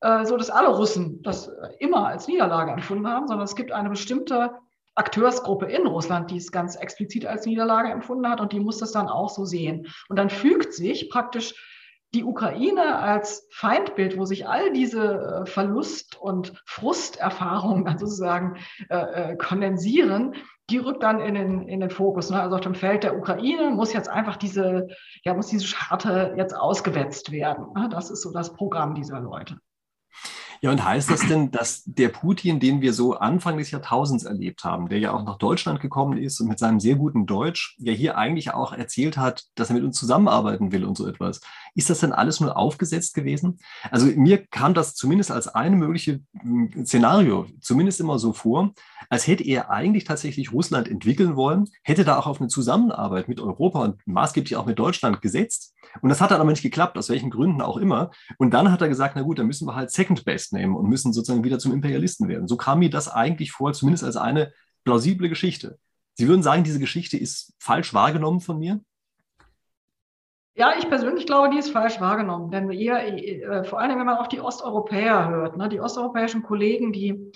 äh, so, dass alle Russen das immer als Niederlage empfunden haben, sondern es gibt eine bestimmte Akteursgruppe in Russland, die es ganz explizit als Niederlage empfunden hat und die muss das dann auch so sehen. Und dann fügt sich praktisch die Ukraine als Feindbild, wo sich all diese äh, Verlust- und Frusterfahrungen dann sozusagen äh, äh, kondensieren, die rückt dann in den, in den Fokus. Ne? Also auf dem Feld der Ukraine muss jetzt einfach diese, ja, muss diese Scharte jetzt ausgewetzt werden. Ne? Das ist so das Programm dieser Leute. Ja, und heißt das denn, dass der Putin, den wir so Anfang des Jahrtausends erlebt haben, der ja auch nach Deutschland gekommen ist und mit seinem sehr guten Deutsch ja hier eigentlich auch erzählt hat, dass er mit uns zusammenarbeiten will und so etwas, ist das denn alles nur aufgesetzt gewesen? Also mir kam das zumindest als eine mögliche hm, Szenario zumindest immer so vor, als hätte er eigentlich tatsächlich Russland entwickeln wollen, hätte da auch auf eine Zusammenarbeit mit Europa und maßgeblich auch mit Deutschland gesetzt. Und das hat dann aber nicht geklappt, aus welchen Gründen auch immer. Und dann hat er gesagt, na gut, dann müssen wir halt Second Best nehmen und müssen sozusagen wieder zum Imperialisten werden. So kam mir das eigentlich vor, zumindest als eine plausible Geschichte. Sie würden sagen, diese Geschichte ist falsch wahrgenommen von mir? Ja, ich persönlich glaube, die ist falsch wahrgenommen. Denn ihr, äh, vor allem, wenn man auf die Osteuropäer hört, ne, die osteuropäischen Kollegen, die,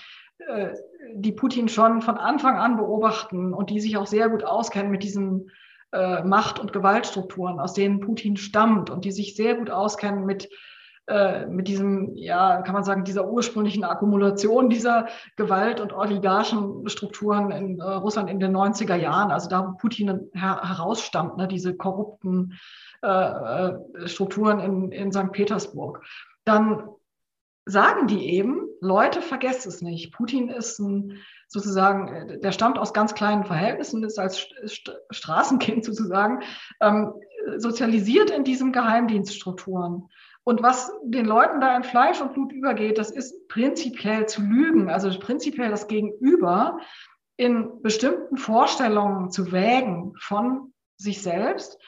äh, die Putin schon von Anfang an beobachten und die sich auch sehr gut auskennen mit diesen äh, Macht- und Gewaltstrukturen, aus denen Putin stammt und die sich sehr gut auskennen mit äh, mit diesem, ja, kann man sagen, dieser ursprünglichen Akkumulation dieser Gewalt- und Oligarchenstrukturen in äh, Russland in den 90er Jahren, also da, wo Putin her herausstammt, ne, diese korrupten äh, äh, Strukturen in, in St. Petersburg, dann sagen die eben, Leute, vergesst es nicht. Putin ist ein sozusagen, äh, der stammt aus ganz kleinen Verhältnissen, ist als Straßenkind sozusagen ähm, sozialisiert in diesen Geheimdienststrukturen. Und was den Leuten da in Fleisch und Blut übergeht, das ist prinzipiell zu lügen, also prinzipiell das Gegenüber in bestimmten Vorstellungen zu wägen von sich selbst.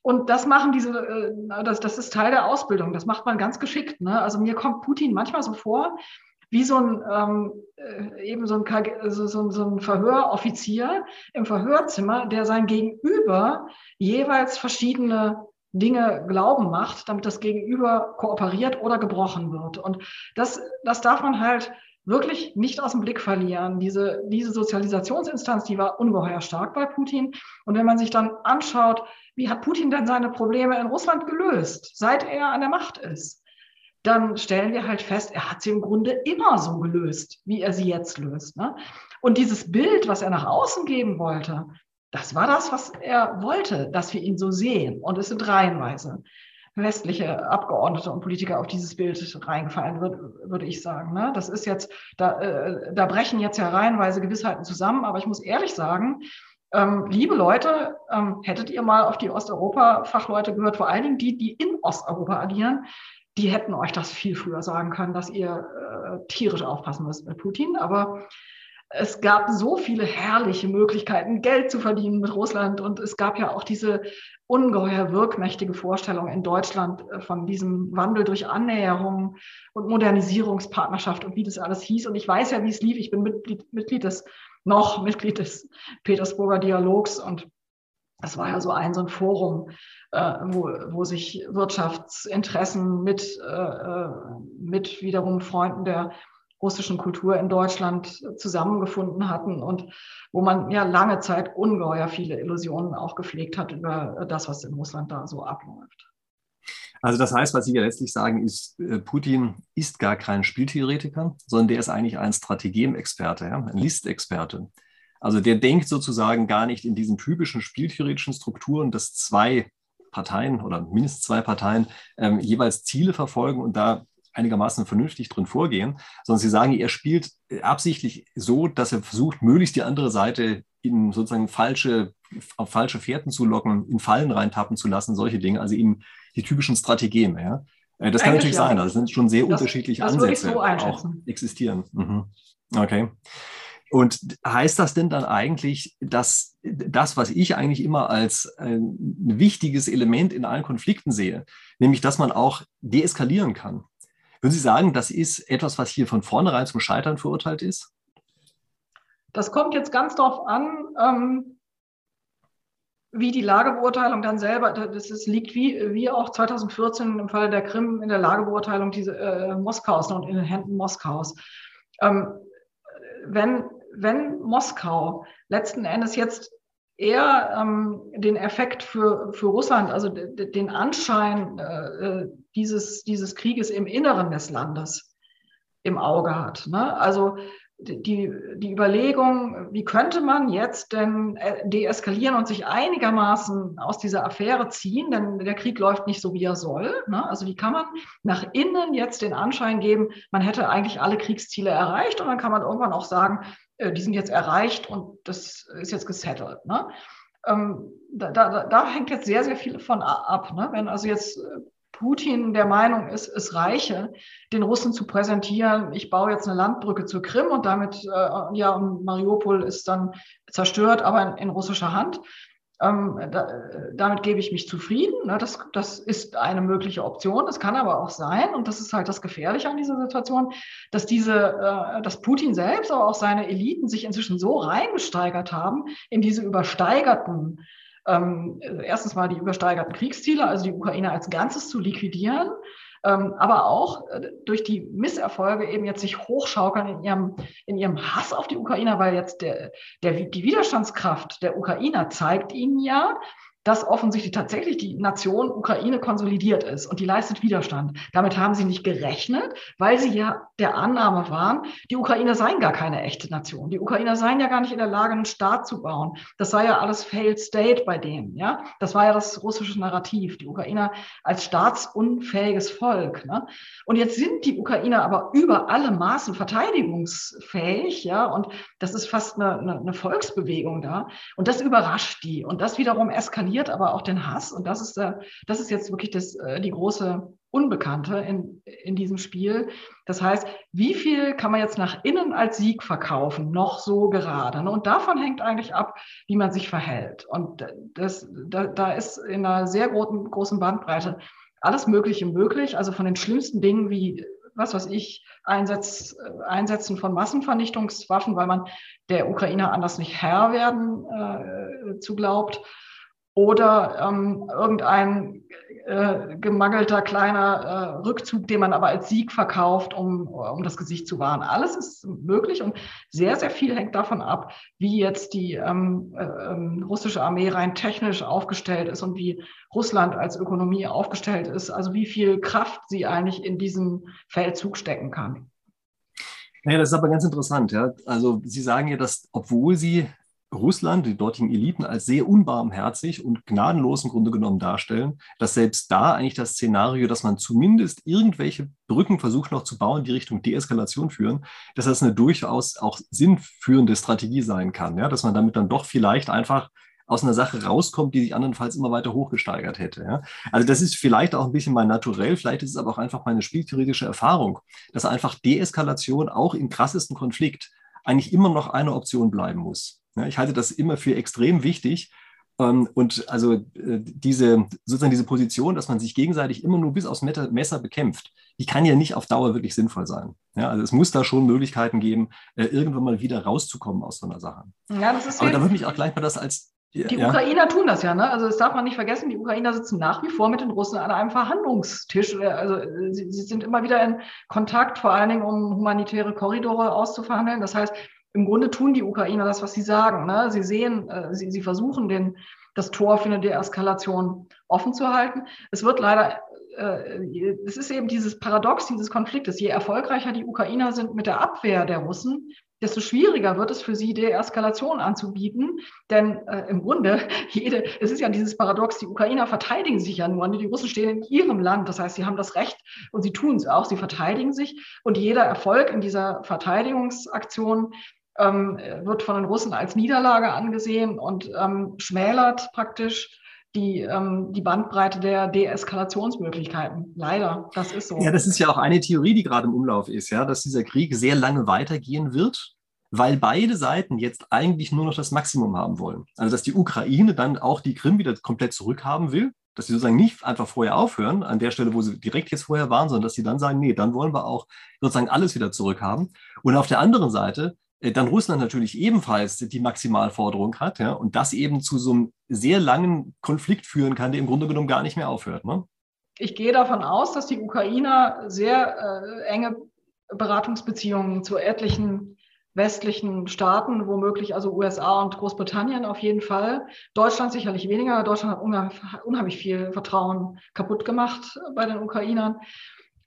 Und das machen diese, äh, das, das ist Teil der Ausbildung. Das macht man ganz geschickt. Ne? Also mir kommt Putin manchmal so vor, wie so ein, ähm, äh, eben so ein, so, so, so ein Verhöroffizier im Verhörzimmer, der sein Gegenüber jeweils verschiedene Dinge glauben macht, damit das Gegenüber kooperiert oder gebrochen wird. Und das, das darf man halt wirklich nicht aus dem Blick verlieren. Diese, diese Sozialisationsinstanz, die war ungeheuer stark bei Putin. Und wenn man sich dann anschaut, wie hat Putin denn seine Probleme in Russland gelöst, seit er an der Macht ist, dann stellen wir halt fest, er hat sie im Grunde immer so gelöst, wie er sie jetzt löst. Ne? Und dieses Bild, was er nach außen geben wollte, das war das, was er wollte, dass wir ihn so sehen. Und es sind reihenweise westliche Abgeordnete und Politiker auf dieses Bild reingefallen, würde, würde ich sagen. Ne? Das ist jetzt, da, äh, da brechen jetzt ja reihenweise Gewissheiten zusammen, aber ich muss ehrlich sagen, ähm, liebe Leute, ähm, hättet ihr mal auf die Osteuropa-Fachleute gehört, vor allen Dingen die, die in Osteuropa agieren, die hätten euch das viel früher sagen können, dass ihr äh, tierisch aufpassen müsst mit Putin. Aber es gab so viele herrliche Möglichkeiten, Geld zu verdienen mit Russland. Und es gab ja auch diese ungeheuer wirkmächtige Vorstellung in Deutschland äh, von diesem Wandel durch Annäherung und Modernisierungspartnerschaft und wie das alles hieß. Und ich weiß ja, wie es lief. Ich bin Mitglied, Mitglied des, noch Mitglied des Petersburger Dialogs und das war ja so ein, so ein Forum, äh, wo, wo sich Wirtschaftsinteressen mit, äh, äh, mit wiederum Freunden der russischen Kultur in Deutschland zusammengefunden hatten und wo man ja lange Zeit ungeheuer viele Illusionen auch gepflegt hat über das, was in Russland da so abläuft. Also das heißt, was Sie ja letztlich sagen, ist, Putin ist gar kein Spieltheoretiker, sondern der ist eigentlich ein Strategiemexperte, ein Listexperte. Also der denkt sozusagen gar nicht in diesen typischen spieltheoretischen Strukturen, dass zwei Parteien oder mindestens zwei Parteien ähm, jeweils Ziele verfolgen und da einigermaßen vernünftig drin vorgehen, sondern sie sagen, er spielt absichtlich so, dass er versucht, möglichst die andere Seite in sozusagen falsche, auf falsche Fährten zu locken, in Fallen reintappen zu lassen, solche Dinge, also eben die typischen Strategien. Ja? Äh, das kann natürlich ja. sein, das sind schon sehr das, unterschiedliche das Ansätze, so auch existieren. Mhm. Okay. Und heißt das denn dann eigentlich, dass das, was ich eigentlich immer als ein wichtiges Element in allen Konflikten sehe, nämlich dass man auch deeskalieren kann? Würden Sie sagen, das ist etwas, was hier von vornherein zum Scheitern verurteilt ist? Das kommt jetzt ganz darauf an, ähm, wie die Lagebeurteilung dann selber, das ist, liegt wie, wie auch 2014 im Fall der Krim in der Lagebeurteilung diese, äh, Moskaus und in den Händen Moskaus. Ähm, wenn, wenn Moskau letzten Endes jetzt eher ähm, den Effekt für, für Russland, also den Anschein äh, dieses, dieses Krieges im Inneren des Landes im Auge hat. Ne? Also die, die Überlegung, wie könnte man jetzt denn äh, deeskalieren und sich einigermaßen aus dieser Affäre ziehen, denn der Krieg läuft nicht so, wie er soll. Ne? Also wie kann man nach innen jetzt den Anschein geben, man hätte eigentlich alle Kriegsziele erreicht und dann kann man irgendwann auch sagen, äh, die sind jetzt erreicht und das ist jetzt gesettelt. Ne? Ähm, da, da, da, hängt jetzt sehr, sehr viel von ab. Ne? Wenn also jetzt äh, Putin der Meinung ist, es reiche, den Russen zu präsentieren, ich baue jetzt eine Landbrücke zur Krim und damit, äh, ja, und Mariupol ist dann zerstört, aber in, in russischer Hand. Ähm, da, damit gebe ich mich zufrieden. Ne? Das, das ist eine mögliche Option. Es kann aber auch sein, und das ist halt das Gefährliche an dieser Situation, dass diese, äh, dass Putin selbst, aber auch seine Eliten sich inzwischen so reingesteigert haben in diese übersteigerten ähm, erstens mal die übersteigerten Kriegsziele, also die Ukraine als Ganzes zu liquidieren, aber auch äh, durch die Misserfolge eben jetzt sich hochschaukeln in ihrem, in ihrem Hass auf die Ukrainer, weil jetzt der, der, die Widerstandskraft der Ukrainer zeigt ihnen ja, dass offensichtlich tatsächlich die Nation Ukraine konsolidiert ist und die leistet Widerstand. Damit haben sie nicht gerechnet, weil sie ja der Annahme waren, die Ukrainer seien gar keine echte Nation. Die Ukrainer seien ja gar nicht in der Lage, einen Staat zu bauen. Das sei ja alles failed state bei denen. Ja, das war ja das russische Narrativ. Die Ukrainer als staatsunfähiges Volk. Ne? Und jetzt sind die Ukrainer aber über alle Maßen verteidigungsfähig. Ja, und das ist fast eine, eine, eine Volksbewegung da. Und das überrascht die. Und das wiederum eskaliert verliert aber auch den Hass. Und das ist, äh, das ist jetzt wirklich das, äh, die große Unbekannte in, in diesem Spiel. Das heißt, wie viel kann man jetzt nach innen als Sieg verkaufen, noch so gerade? Ne? Und davon hängt eigentlich ab, wie man sich verhält. Und das, da, da ist in einer sehr großen, großen Bandbreite alles Mögliche möglich. Also von den schlimmsten Dingen wie was weiß ich, Einsatz, Einsetzen von Massenvernichtungswaffen, weil man der Ukrainer anders nicht Herr werden äh, zu glaubt, oder ähm, irgendein äh, gemangelter kleiner äh, Rückzug, den man aber als Sieg verkauft, um, um das Gesicht zu wahren. Alles ist möglich und sehr, sehr viel hängt davon ab, wie jetzt die ähm, äh, ähm, russische Armee rein technisch aufgestellt ist und wie Russland als Ökonomie aufgestellt ist, also wie viel Kraft sie eigentlich in diesen Feldzug stecken kann. Naja, das ist aber ganz interessant. Ja? Also Sie sagen ja, dass obwohl Sie Russland, die dortigen Eliten, als sehr unbarmherzig und gnadenlos im Grunde genommen darstellen, dass selbst da eigentlich das Szenario, dass man zumindest irgendwelche Brücken versucht noch zu bauen, die Richtung Deeskalation führen, dass das eine durchaus auch sinnführende Strategie sein kann. Ja? Dass man damit dann doch vielleicht einfach aus einer Sache rauskommt, die sich andernfalls immer weiter hochgesteigert hätte. Ja? Also das ist vielleicht auch ein bisschen mein Naturell, vielleicht ist es aber auch einfach meine spieltheoretische Erfahrung, dass einfach Deeskalation auch im krassesten Konflikt eigentlich immer noch eine Option bleiben muss. Ja, ich halte das immer für extrem wichtig. Ähm, und also äh, diese, sozusagen diese Position, dass man sich gegenseitig immer nur bis aufs Messer bekämpft, die kann ja nicht auf Dauer wirklich sinnvoll sein. Ja, also es muss da schon Möglichkeiten geben, äh, irgendwann mal wieder rauszukommen aus so einer Sache. Ja, das ist Aber da würde mich auch gleich mal das als die ja. Ukrainer tun das ja, ne? Also das darf man nicht vergessen, die Ukrainer sitzen nach wie vor mit den Russen an einem Verhandlungstisch. Also sie, sie sind immer wieder in Kontakt, vor allen Dingen um humanitäre Korridore auszuverhandeln. Das heißt, im Grunde tun die Ukrainer das, was sie sagen. Ne? Sie sehen, äh, sie, sie versuchen, den, das Tor für eine Deeskalation offen zu halten. Es wird leider, äh, es ist eben dieses Paradox dieses Konfliktes. Je erfolgreicher die Ukrainer sind mit der Abwehr der Russen, desto schwieriger wird es für sie, Deeskalation anzubieten. Denn äh, im Grunde, jede, es ist ja dieses Paradox, die Ukrainer verteidigen sich ja nur, die Russen stehen in ihrem Land. Das heißt, sie haben das Recht und sie tun es auch, sie verteidigen sich. Und jeder Erfolg in dieser Verteidigungsaktion ähm, wird von den Russen als Niederlage angesehen und ähm, schmälert praktisch die, ähm, die Bandbreite der Deeskalationsmöglichkeiten. Leider, das ist so. Ja, das ist ja auch eine Theorie, die gerade im Umlauf ist, ja, dass dieser Krieg sehr lange weitergehen wird, weil beide Seiten jetzt eigentlich nur noch das Maximum haben wollen. Also dass die Ukraine dann auch die Krim wieder komplett zurückhaben will, dass sie sozusagen nicht einfach vorher aufhören, an der Stelle, wo sie direkt jetzt vorher waren, sondern dass sie dann sagen, nee, dann wollen wir auch sozusagen alles wieder zurückhaben. Und auf der anderen Seite dann Russland natürlich ebenfalls die Maximalforderung hat ja, und das eben zu so einem sehr langen Konflikt führen kann, der im Grunde genommen gar nicht mehr aufhört. Ne? Ich gehe davon aus, dass die Ukrainer sehr äh, enge Beratungsbeziehungen zu etlichen westlichen Staaten, womöglich also USA und Großbritannien auf jeden Fall. Deutschland sicherlich weniger. Deutschland hat unheimlich viel Vertrauen kaputt gemacht bei den Ukrainern.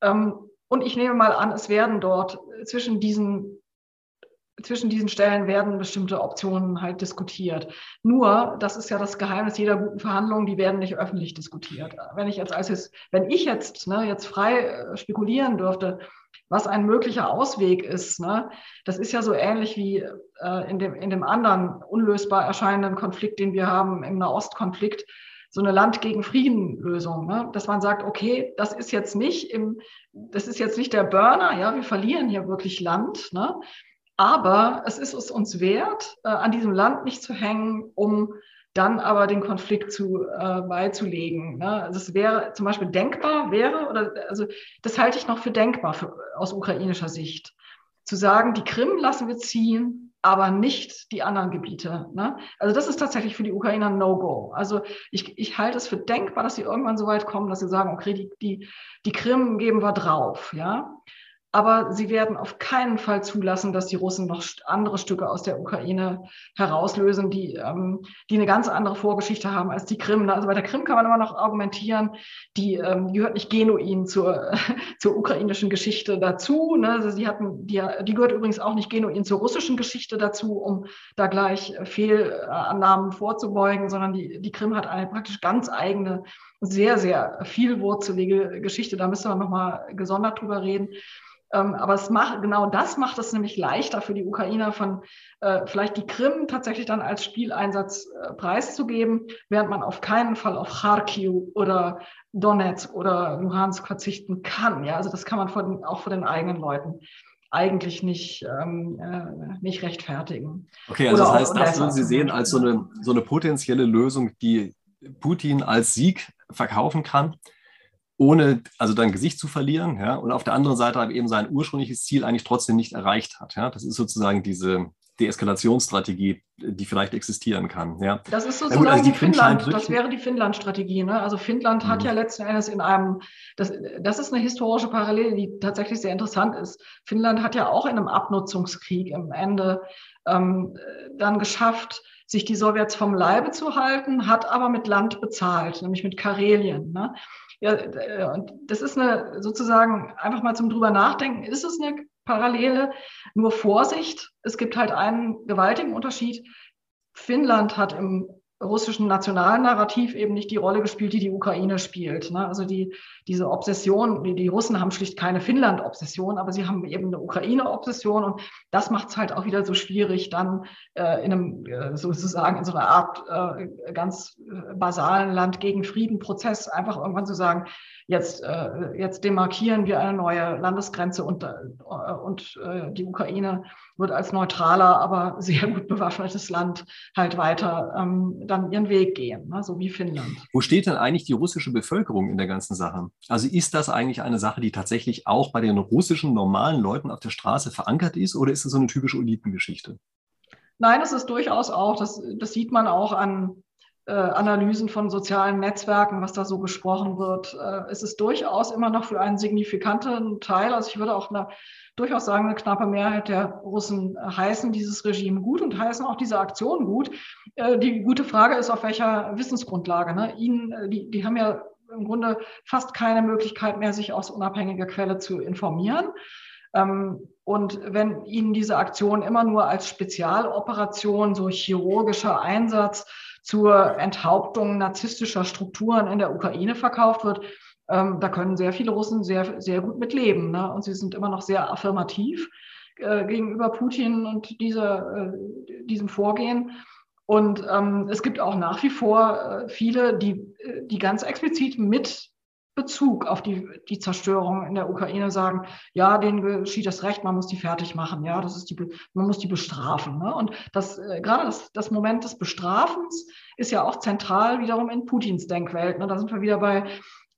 Ähm, und ich nehme mal an, es werden dort zwischen diesen zwischen diesen Stellen werden bestimmte Optionen halt diskutiert. Nur, das ist ja das Geheimnis jeder guten Verhandlung, die werden nicht öffentlich diskutiert. Wenn ich jetzt als wenn ich jetzt ne, jetzt frei äh, spekulieren dürfte, was ein möglicher Ausweg ist, ne, das ist ja so ähnlich wie äh, in, dem, in dem anderen unlösbar erscheinenden Konflikt, den wir haben im Nahostkonflikt, so eine Land gegen Frieden-Lösung, ne? dass man sagt, okay, das ist jetzt nicht im, das ist jetzt nicht der Burner, ja, wir verlieren hier wirklich Land, ne? Aber es ist es uns wert, äh, an diesem Land nicht zu hängen, um dann aber den Konflikt zu äh, beizulegen. Ne? Also es wäre zum Beispiel denkbar, wäre, oder also das halte ich noch für denkbar für, aus ukrainischer Sicht, zu sagen, die Krim lassen wir ziehen, aber nicht die anderen Gebiete. Ne? Also das ist tatsächlich für die Ukrainer No-Go. Also ich, ich halte es für denkbar, dass sie irgendwann so weit kommen, dass sie sagen, okay, die, die, die Krim geben wir drauf. Ja? Aber sie werden auf keinen Fall zulassen, dass die Russen noch andere Stücke aus der Ukraine herauslösen, die, ähm, die eine ganz andere Vorgeschichte haben als die Krim. Also bei der Krim kann man immer noch argumentieren, die ähm, gehört nicht genuin zur, zur ukrainischen Geschichte dazu. Ne? Also sie hatten, die, die gehört übrigens auch nicht genuin zur russischen Geschichte dazu, um da gleich Fehlannahmen vorzubeugen, sondern die, die Krim hat eine praktisch ganz eigene, sehr, sehr vielwurzelige Geschichte. Da müssen wir nochmal gesondert drüber reden. Ähm, aber es macht, genau das macht es nämlich leichter für die Ukrainer von äh, vielleicht die Krim tatsächlich dann als Spieleinsatz äh, preiszugeben, während man auf keinen Fall auf Kharkiv oder Donetsk oder Luhansk verzichten kann. Ja, also das kann man vor den, auch vor den eigenen Leuten eigentlich nicht, ähm, äh, nicht rechtfertigen. Okay, also oder das heißt, das würden Sie sehen als so eine, so eine potenzielle Lösung, die Putin als Sieg verkaufen kann ohne also dein Gesicht zu verlieren, ja, und auf der anderen Seite aber eben sein ursprüngliches Ziel eigentlich trotzdem nicht erreicht hat. Ja. Das ist sozusagen diese Deeskalationsstrategie, die vielleicht existieren kann. Ja. Das ist sozusagen gut, also die Finnland, das wäre die Finnland-Strategie. Ne? Also Finnland mhm. hat ja letzten Endes in einem, das, das ist eine historische Parallele, die tatsächlich sehr interessant ist. Finnland hat ja auch in einem Abnutzungskrieg am Ende ähm, dann geschafft, sich die Sowjets vom Leibe zu halten, hat aber mit Land bezahlt, nämlich mit Karelien. Ne? Ja, äh, und das ist eine sozusagen einfach mal zum drüber nachdenken, ist es eine Parallele? Nur Vorsicht, es gibt halt einen gewaltigen Unterschied. Finnland hat im russischen Nationalnarrativ eben nicht die Rolle gespielt, die die Ukraine spielt. Ne? Also die, diese Obsession, die, die Russen haben schlicht keine Finnland-Obsession, aber sie haben eben eine Ukraine-Obsession und das macht es halt auch wieder so schwierig, dann äh, in einem äh, sozusagen in so einer Art äh, ganz äh, basalen Land gegen Frieden-Prozess einfach irgendwann zu sagen, jetzt, äh, jetzt demarkieren wir eine neue Landesgrenze und, äh, und die Ukraine wird als neutraler, aber sehr gut bewaffnetes Land halt weiter ähm, dann ihren Weg gehen, ne? so wie Finnland. Wo steht denn eigentlich die russische Bevölkerung in der ganzen Sache? Also ist das eigentlich eine Sache, die tatsächlich auch bei den russischen normalen Leuten auf der Straße verankert ist oder ist es so eine typische Elitengeschichte? Nein, es ist durchaus auch, das, das sieht man auch an äh, Analysen von sozialen Netzwerken, was da so besprochen wird. Äh, es ist durchaus immer noch für einen signifikanten Teil, also ich würde auch eine durchaus sagen, eine knappe Mehrheit der Russen heißen dieses Regime gut und heißen auch diese Aktion gut. Äh, die gute Frage ist, auf welcher Wissensgrundlage. Ne? Ihnen, äh, die, die haben ja im Grunde fast keine Möglichkeit mehr, sich aus unabhängiger Quelle zu informieren. Ähm, und wenn Ihnen diese Aktion immer nur als Spezialoperation, so chirurgischer Einsatz zur Enthauptung narzisstischer Strukturen in der Ukraine verkauft wird, ähm, da können sehr viele Russen sehr, sehr gut mit leben. Ne? Und sie sind immer noch sehr affirmativ äh, gegenüber Putin und dieser, äh, diesem Vorgehen. Und ähm, es gibt auch nach wie vor äh, viele, die, äh, die ganz explizit mit Bezug auf die, die Zerstörung in der Ukraine sagen, ja, denen geschieht das Recht, man muss die fertig machen, ja, das ist die, man muss die bestrafen. Ne? Und das, äh, gerade das, das Moment des Bestrafens ist ja auch zentral wiederum in Putins Denkwelt. Ne? Da sind wir wieder bei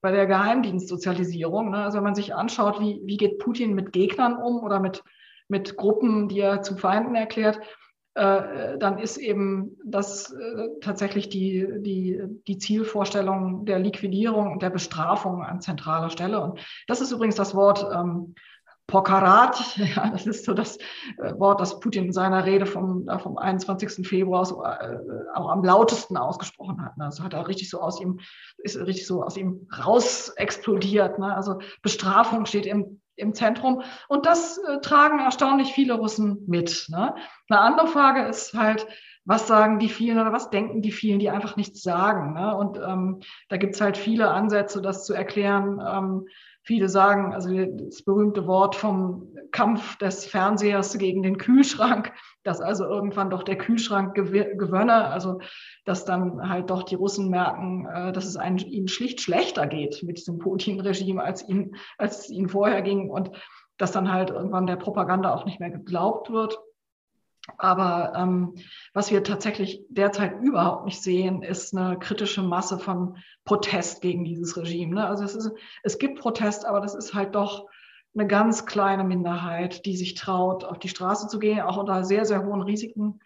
bei der Geheimdienstsozialisierung. Ne? Also wenn man sich anschaut, wie, wie geht Putin mit Gegnern um oder mit, mit Gruppen, die er zu Feinden erklärt, dann ist eben das äh, tatsächlich die, die, die Zielvorstellung der Liquidierung und der Bestrafung an zentraler Stelle. Und das ist übrigens das Wort ähm, Pokarat, ja, das ist so das äh, Wort, das Putin in seiner Rede vom, äh, vom 21. Februar so, äh, auch am lautesten ausgesprochen hat. Ne? Also hat er richtig so aus ihm, ist richtig so aus ihm raus explodiert. Ne? Also Bestrafung steht im, im Zentrum. Und das äh, tragen erstaunlich viele Russen mit. Ne? Eine andere Frage ist halt, was sagen die vielen oder was denken die vielen, die einfach nichts sagen. Ne? Und ähm, da gibt es halt viele Ansätze, das zu erklären. Ähm, Viele sagen, also das berühmte Wort vom Kampf des Fernsehers gegen den Kühlschrank, dass also irgendwann doch der Kühlschrank gewönne, also dass dann halt doch die Russen merken, äh, dass es ihnen schlicht schlechter geht mit diesem Putin-Regime, als, als es ihnen vorher ging und dass dann halt irgendwann der Propaganda auch nicht mehr geglaubt wird. Aber ähm, was wir tatsächlich derzeit überhaupt nicht sehen, ist eine kritische Masse von Protest gegen dieses Regime. Ne? Also es, ist, es gibt Protest, aber das ist halt doch eine ganz kleine Minderheit, die sich traut, auf die Straße zu gehen, auch unter sehr, sehr hohen Risiken.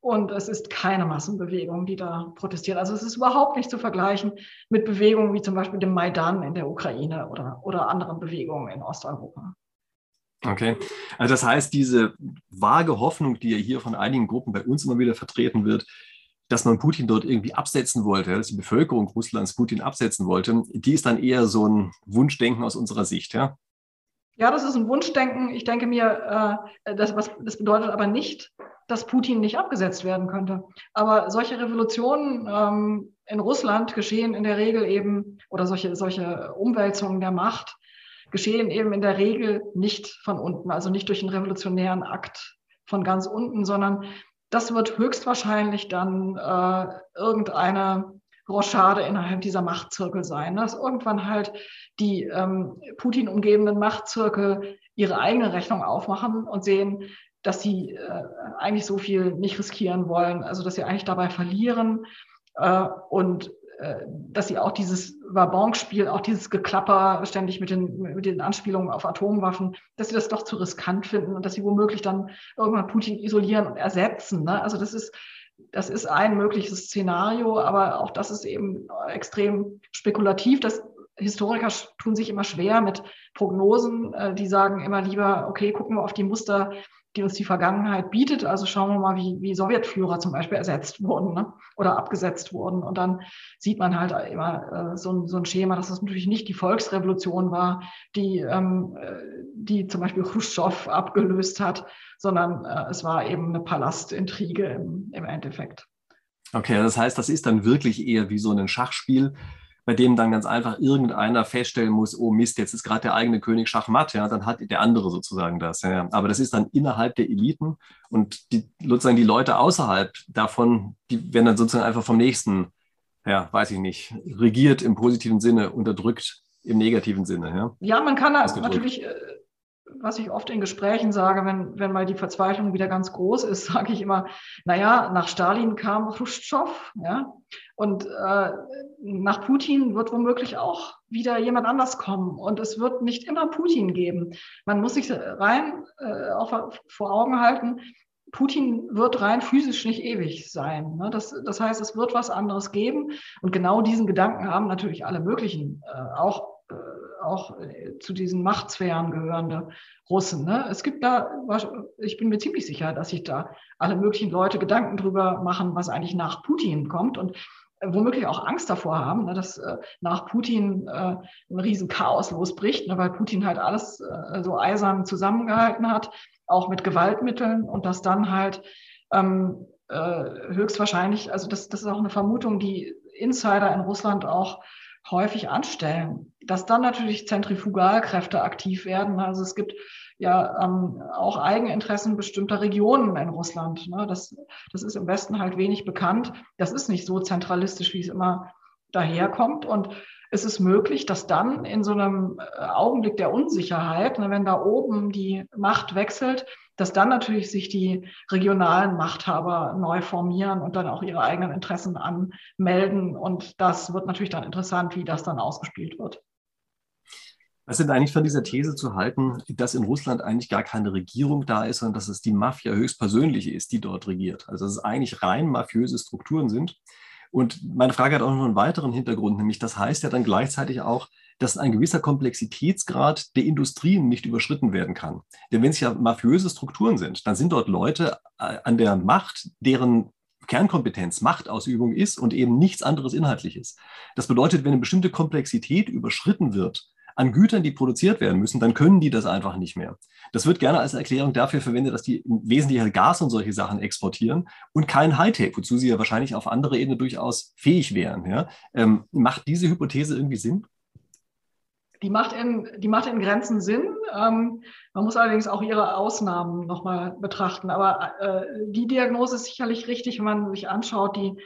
Und es ist keine Massenbewegung, die da protestiert. Also es ist überhaupt nicht zu vergleichen mit Bewegungen wie zum Beispiel dem Maidan in der Ukraine oder, oder anderen Bewegungen in Osteuropa. Okay, also das heißt, diese vage Hoffnung, die ja hier von einigen Gruppen bei uns immer wieder vertreten wird, dass man Putin dort irgendwie absetzen wollte, dass die Bevölkerung Russlands Putin absetzen wollte, die ist dann eher so ein Wunschdenken aus unserer Sicht, ja? Ja, das ist ein Wunschdenken. Ich denke mir, äh, das, was, das bedeutet aber nicht, dass Putin nicht abgesetzt werden könnte. Aber solche Revolutionen ähm, in Russland geschehen in der Regel eben, oder solche, solche Umwälzungen der Macht geschehen eben in der Regel nicht von unten, also nicht durch einen revolutionären Akt von ganz unten, sondern das wird höchstwahrscheinlich dann äh, irgendeine Rochade innerhalb dieser Machtzirkel sein, dass irgendwann halt die ähm, Putin umgebenden Machtzirkel ihre eigene Rechnung aufmachen und sehen, dass sie äh, eigentlich so viel nicht riskieren wollen, also dass sie eigentlich dabei verlieren äh, und dass sie auch dieses Wabonspiel, auch dieses Geklapper ständig mit den, mit den Anspielungen auf Atomwaffen, dass sie das doch zu riskant finden und dass sie womöglich dann irgendwann Putin isolieren und ersetzen. Ne? Also das ist, das ist ein mögliches Szenario, aber auch das ist eben extrem spekulativ. Das Historiker tun sich immer schwer mit Prognosen. Äh, die sagen immer lieber, okay, gucken wir auf die Muster die uns die Vergangenheit bietet. Also schauen wir mal, wie, wie Sowjetführer zum Beispiel ersetzt wurden ne? oder abgesetzt wurden. Und dann sieht man halt immer äh, so, ein, so ein Schema, dass das natürlich nicht die Volksrevolution war, die, ähm, äh, die zum Beispiel Khrushchev abgelöst hat, sondern äh, es war eben eine Palastintrige im, im Endeffekt. Okay, das heißt, das ist dann wirklich eher wie so ein Schachspiel, bei dem dann ganz einfach irgendeiner feststellen muss, oh Mist, jetzt ist gerade der eigene König Schachmatt, ja, dann hat der andere sozusagen das. Ja. Aber das ist dann innerhalb der Eliten und die, sozusagen die Leute außerhalb davon, die werden dann sozusagen einfach vom nächsten, ja, weiß ich nicht, regiert im positiven Sinne, unterdrückt im negativen Sinne. Ja, ja man kann natürlich äh, was ich oft in Gesprächen sage, wenn, wenn mal die Verzweiflung wieder ganz groß ist, sage ich immer, naja, nach Stalin kam Khrushchev, ja, und äh, nach Putin wird womöglich auch wieder jemand anders kommen. Und es wird nicht immer Putin geben. Man muss sich rein äh, auch vor Augen halten, Putin wird rein physisch nicht ewig sein. Ne? Das, das heißt, es wird was anderes geben. Und genau diesen Gedanken haben natürlich alle möglichen, äh, auch auch äh, zu diesen Machtsphären gehörende Russen. Ne? Es gibt da, ich bin mir ziemlich sicher, dass sich da alle möglichen Leute Gedanken drüber machen, was eigentlich nach Putin kommt und äh, womöglich auch Angst davor haben, ne, dass nach Putin ein Riesenchaos losbricht, ne, weil Putin halt alles so eisern zusammengehalten hat, auch mit Gewaltmitteln und dass dann halt ähm, höchstwahrscheinlich, also das, das ist auch eine Vermutung, die Insider in Russland auch häufig anstellen. Dass dann natürlich Zentrifugalkräfte aktiv werden. Also es gibt ja ähm, auch Eigeninteressen bestimmter Regionen in Russland. Ne? Das, das ist im Westen halt wenig bekannt. Das ist nicht so zentralistisch, wie es immer daherkommt. Und es ist möglich, dass dann in so einem äh, Augenblick der Unsicherheit, ne, wenn da oben die Macht wechselt, dass dann natürlich sich die regionalen Machthaber neu formieren und dann auch ihre eigenen Interessen anmelden. Und das wird natürlich dann interessant, wie das dann ausgespielt wird. Was denn eigentlich von dieser These zu halten, dass in Russland eigentlich gar keine Regierung da ist, sondern dass es die Mafia höchstpersönlich ist, die dort regiert? Also dass es eigentlich rein mafiöse Strukturen sind. Und meine Frage hat auch noch einen weiteren Hintergrund, nämlich das heißt ja dann gleichzeitig auch, dass ein gewisser Komplexitätsgrad der Industrien nicht überschritten werden kann. Denn wenn es ja mafiöse Strukturen sind, dann sind dort Leute äh, an der Macht, deren Kernkompetenz Machtausübung ist und eben nichts anderes Inhaltliches. Das bedeutet, wenn eine bestimmte Komplexität überschritten wird, an Gütern, die produziert werden müssen, dann können die das einfach nicht mehr. Das wird gerne als Erklärung dafür verwendet, dass die wesentlich Gas und solche Sachen exportieren und kein Hightech, wozu sie ja wahrscheinlich auf andere Ebene durchaus fähig wären. Ja? Ähm, macht diese Hypothese irgendwie Sinn? Die macht in, die macht in Grenzen Sinn. Ähm, man muss allerdings auch ihre Ausnahmen nochmal betrachten. Aber äh, die Diagnose ist sicherlich richtig, wenn man sich anschaut, die,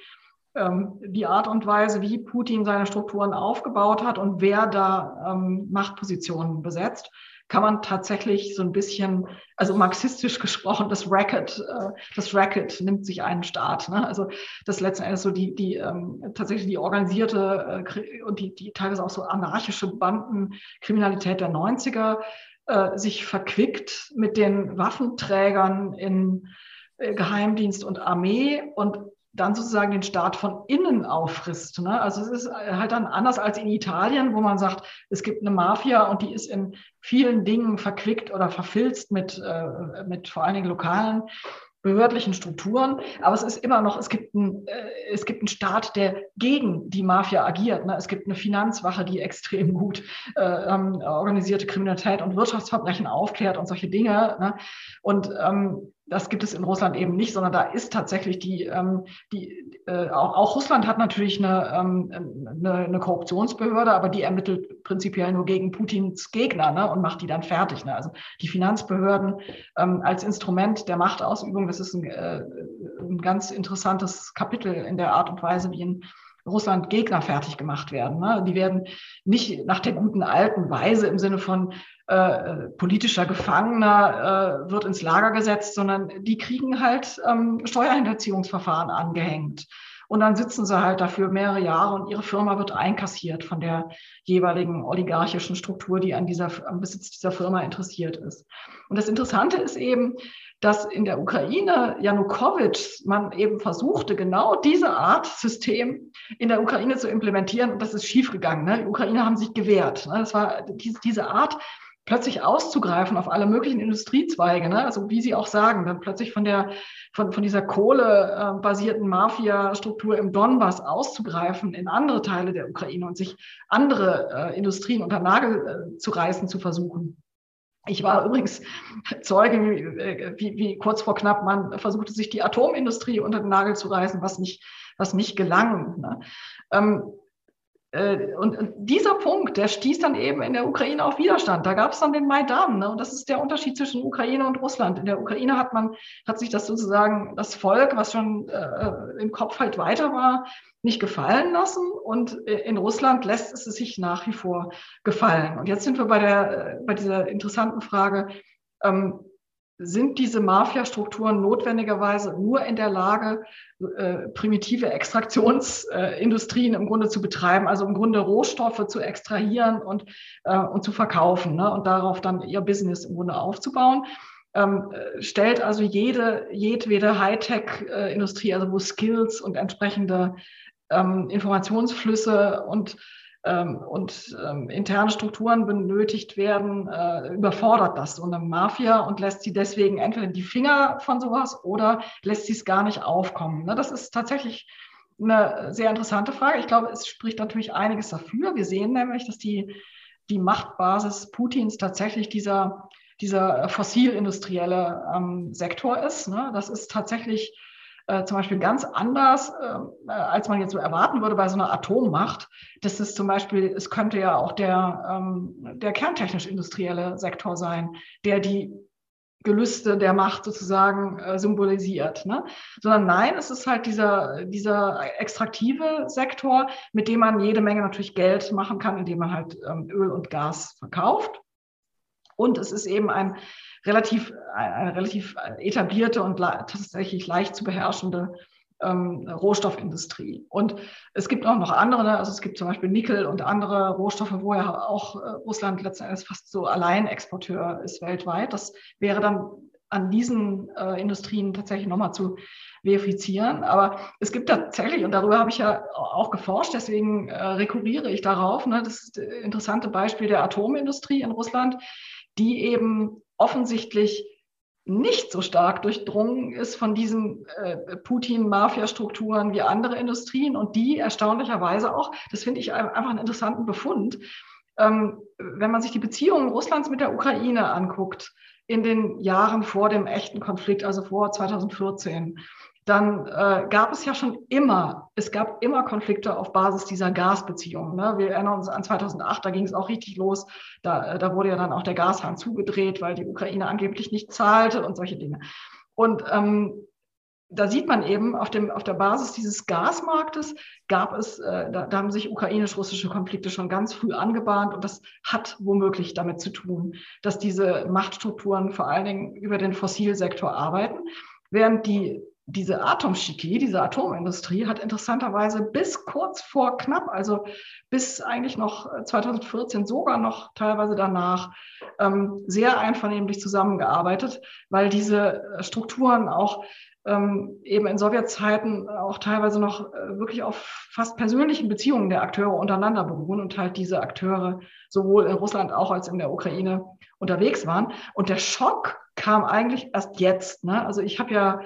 ähm, die Art und Weise, wie Putin seine Strukturen aufgebaut hat und wer da ähm, Machtpositionen besetzt kann man tatsächlich so ein bisschen, also marxistisch gesprochen, das Racket, äh, das Racket nimmt sich einen Staat. Ne? Also das letzten Endes so die, die ähm, tatsächlich die organisierte äh, und die, die teilweise auch so anarchische Bandenkriminalität der 90er äh, sich verquickt mit den Waffenträgern in äh, Geheimdienst und Armee und dann sozusagen den Staat von innen auffrisst. Ne? Also es ist halt dann anders als in Italien, wo man sagt, es gibt eine Mafia und die ist in vielen Dingen verquickt oder verfilzt mit, äh, mit vor allen Dingen lokalen behördlichen Strukturen, aber es ist immer noch, es gibt, ein, äh, es gibt einen Staat, der gegen die Mafia agiert. Ne? Es gibt eine Finanzwache, die extrem gut äh, ähm, organisierte Kriminalität und Wirtschaftsverbrechen aufklärt und solche Dinge. Ne? Und ähm, das gibt es in Russland eben nicht, sondern da ist tatsächlich die, ähm, die äh, auch, auch, Russland hat natürlich eine, ähm, eine, eine, Korruptionsbehörde, aber die ermittelt prinzipiell nur gegen Putins Gegner ne, und macht die dann fertig. Ne? Also die Finanzbehörden ähm, als Instrument der Machtausübung, das ist ein, äh, ein ganz interessantes Kapitel in der Art und Weise, wie in Russland Gegner fertig gemacht werden. Ne? Die werden nicht nach der guten alten Weise im Sinne von äh, politischer Gefangener äh, wird ins Lager gesetzt, sondern die kriegen halt ähm, Steuerhinterziehungsverfahren angehängt. Und dann sitzen sie halt dafür mehrere Jahre und ihre Firma wird einkassiert von der jeweiligen oligarchischen Struktur, die an dieser, am Besitz dieser Firma interessiert ist. Und das Interessante ist eben, dass in der Ukraine Janukowitsch man eben versuchte, genau diese Art System in der Ukraine zu implementieren. Und das ist schiefgegangen. Ne? Die Ukrainer haben sich gewehrt. Ne? Das war diese, diese Art plötzlich auszugreifen auf alle möglichen Industriezweige, ne? also wie Sie auch sagen, dann plötzlich von der von, von dieser kohlebasierten Mafia-Struktur im Donbass auszugreifen in andere Teile der Ukraine und sich andere äh, Industrien unter Nagel äh, zu reißen zu versuchen. Ich war übrigens Zeuge, wie, wie, kurz vor knapp man versuchte, sich die Atomindustrie unter den Nagel zu reißen, was nicht, was nicht gelang. Ne? Ähm, äh, und, dieser Punkt, der stieß dann eben in der Ukraine auf Widerstand. Da gab es dann den Maidan. Ne? Und das ist der Unterschied zwischen Ukraine und Russland. In der Ukraine hat man, hat sich das sozusagen das Volk, was schon äh, im Kopf halt weiter war, nicht gefallen lassen. Und äh, in Russland lässt es sich nach wie vor gefallen. Und jetzt sind wir bei der, äh, bei dieser interessanten Frage, ähm, sind diese Mafia-Strukturen notwendigerweise nur in der Lage, äh, primitive Extraktionsindustrien äh, im Grunde zu betreiben, also im Grunde Rohstoffe zu extrahieren und, äh, und zu verkaufen ne? und darauf dann ihr Business im Grunde aufzubauen. Ähm, stellt also jede, jedwede Hightech-Industrie, also wo Skills und entsprechende ähm, Informationsflüsse und ähm, und ähm, interne Strukturen benötigt werden, äh, überfordert das so eine Mafia und lässt sie deswegen entweder die Finger von sowas oder lässt sie es gar nicht aufkommen. Ne? Das ist tatsächlich eine sehr interessante Frage. Ich glaube, es spricht natürlich einiges dafür. Wir sehen nämlich, dass die, die Machtbasis Putins tatsächlich dieser, dieser fossilindustrielle ähm, Sektor ist. Ne? Das ist tatsächlich äh, zum Beispiel ganz anders, äh, als man jetzt so erwarten würde bei so einer Atommacht. Das ist zum Beispiel, es könnte ja auch der, ähm, der kerntechnisch-industrielle Sektor sein, der die Gelüste der Macht sozusagen äh, symbolisiert. Ne? Sondern nein, es ist halt dieser, dieser extraktive Sektor, mit dem man jede Menge natürlich Geld machen kann, indem man halt ähm, Öl und Gas verkauft. Und es ist eben ein relativ, eine relativ etablierte und tatsächlich leicht zu beherrschende ähm, Rohstoffindustrie. Und es gibt auch noch andere, ne? also es gibt zum Beispiel Nickel und andere Rohstoffe, wo ja auch äh, Russland letzten Endes fast so Alleinexporteur ist weltweit. Das wäre dann an diesen äh, Industrien tatsächlich nochmal zu verifizieren. Aber es gibt tatsächlich, und darüber habe ich ja auch geforscht, deswegen äh, rekurriere ich darauf, ne, das das interessante Beispiel der Atomindustrie in Russland, die eben offensichtlich nicht so stark durchdrungen ist von diesen äh, Putin-Mafia-Strukturen wie andere Industrien und die erstaunlicherweise auch, das finde ich einfach einen interessanten Befund, ähm, wenn man sich die Beziehungen Russlands mit der Ukraine anguckt, in den Jahren vor dem echten Konflikt, also vor 2014, dann äh, gab es ja schon immer, es gab immer Konflikte auf Basis dieser Gasbeziehungen. Ne? Wir erinnern uns an 2008, da ging es auch richtig los. Da, äh, da wurde ja dann auch der Gashahn zugedreht, weil die Ukraine angeblich nicht zahlte und solche Dinge. Und ähm, da sieht man eben, auf, dem, auf der Basis dieses Gasmarktes gab es, äh, da, da haben sich ukrainisch-russische Konflikte schon ganz früh angebahnt und das hat womöglich damit zu tun, dass diese Machtstrukturen vor allen Dingen über den Fossilsektor arbeiten, während die diese Atomchemie, diese Atomindustrie hat interessanterweise bis kurz vor knapp, also bis eigentlich noch 2014, äh, sogar noch teilweise danach, ähm, sehr einvernehmlich zusammengearbeitet, weil diese äh, Strukturen auch ähm, eben in Sowjetzeiten auch teilweise noch äh, wirklich auf fast persönlichen Beziehungen der Akteure untereinander beruhen und halt diese Akteure sowohl in Russland auch als in der Ukraine unterwegs waren. Und der Schock kam eigentlich erst jetzt. Ne? Also ich habe ja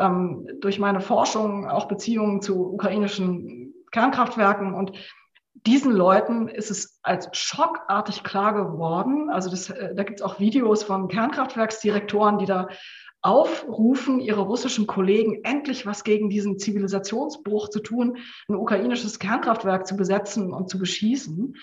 ähm, durch meine Forschung auch Beziehungen zu ukrainischen Kernkraftwerken und diesen Leuten ist es als schockartig klar geworden. Also das, äh, da gibt es auch Videos von Kernkraftwerksdirektoren, die da aufrufen, ihre russischen Kollegen endlich was gegen diesen Zivilisationsbruch zu tun, ein ukrainisches Kernkraftwerk zu besetzen und zu beschießen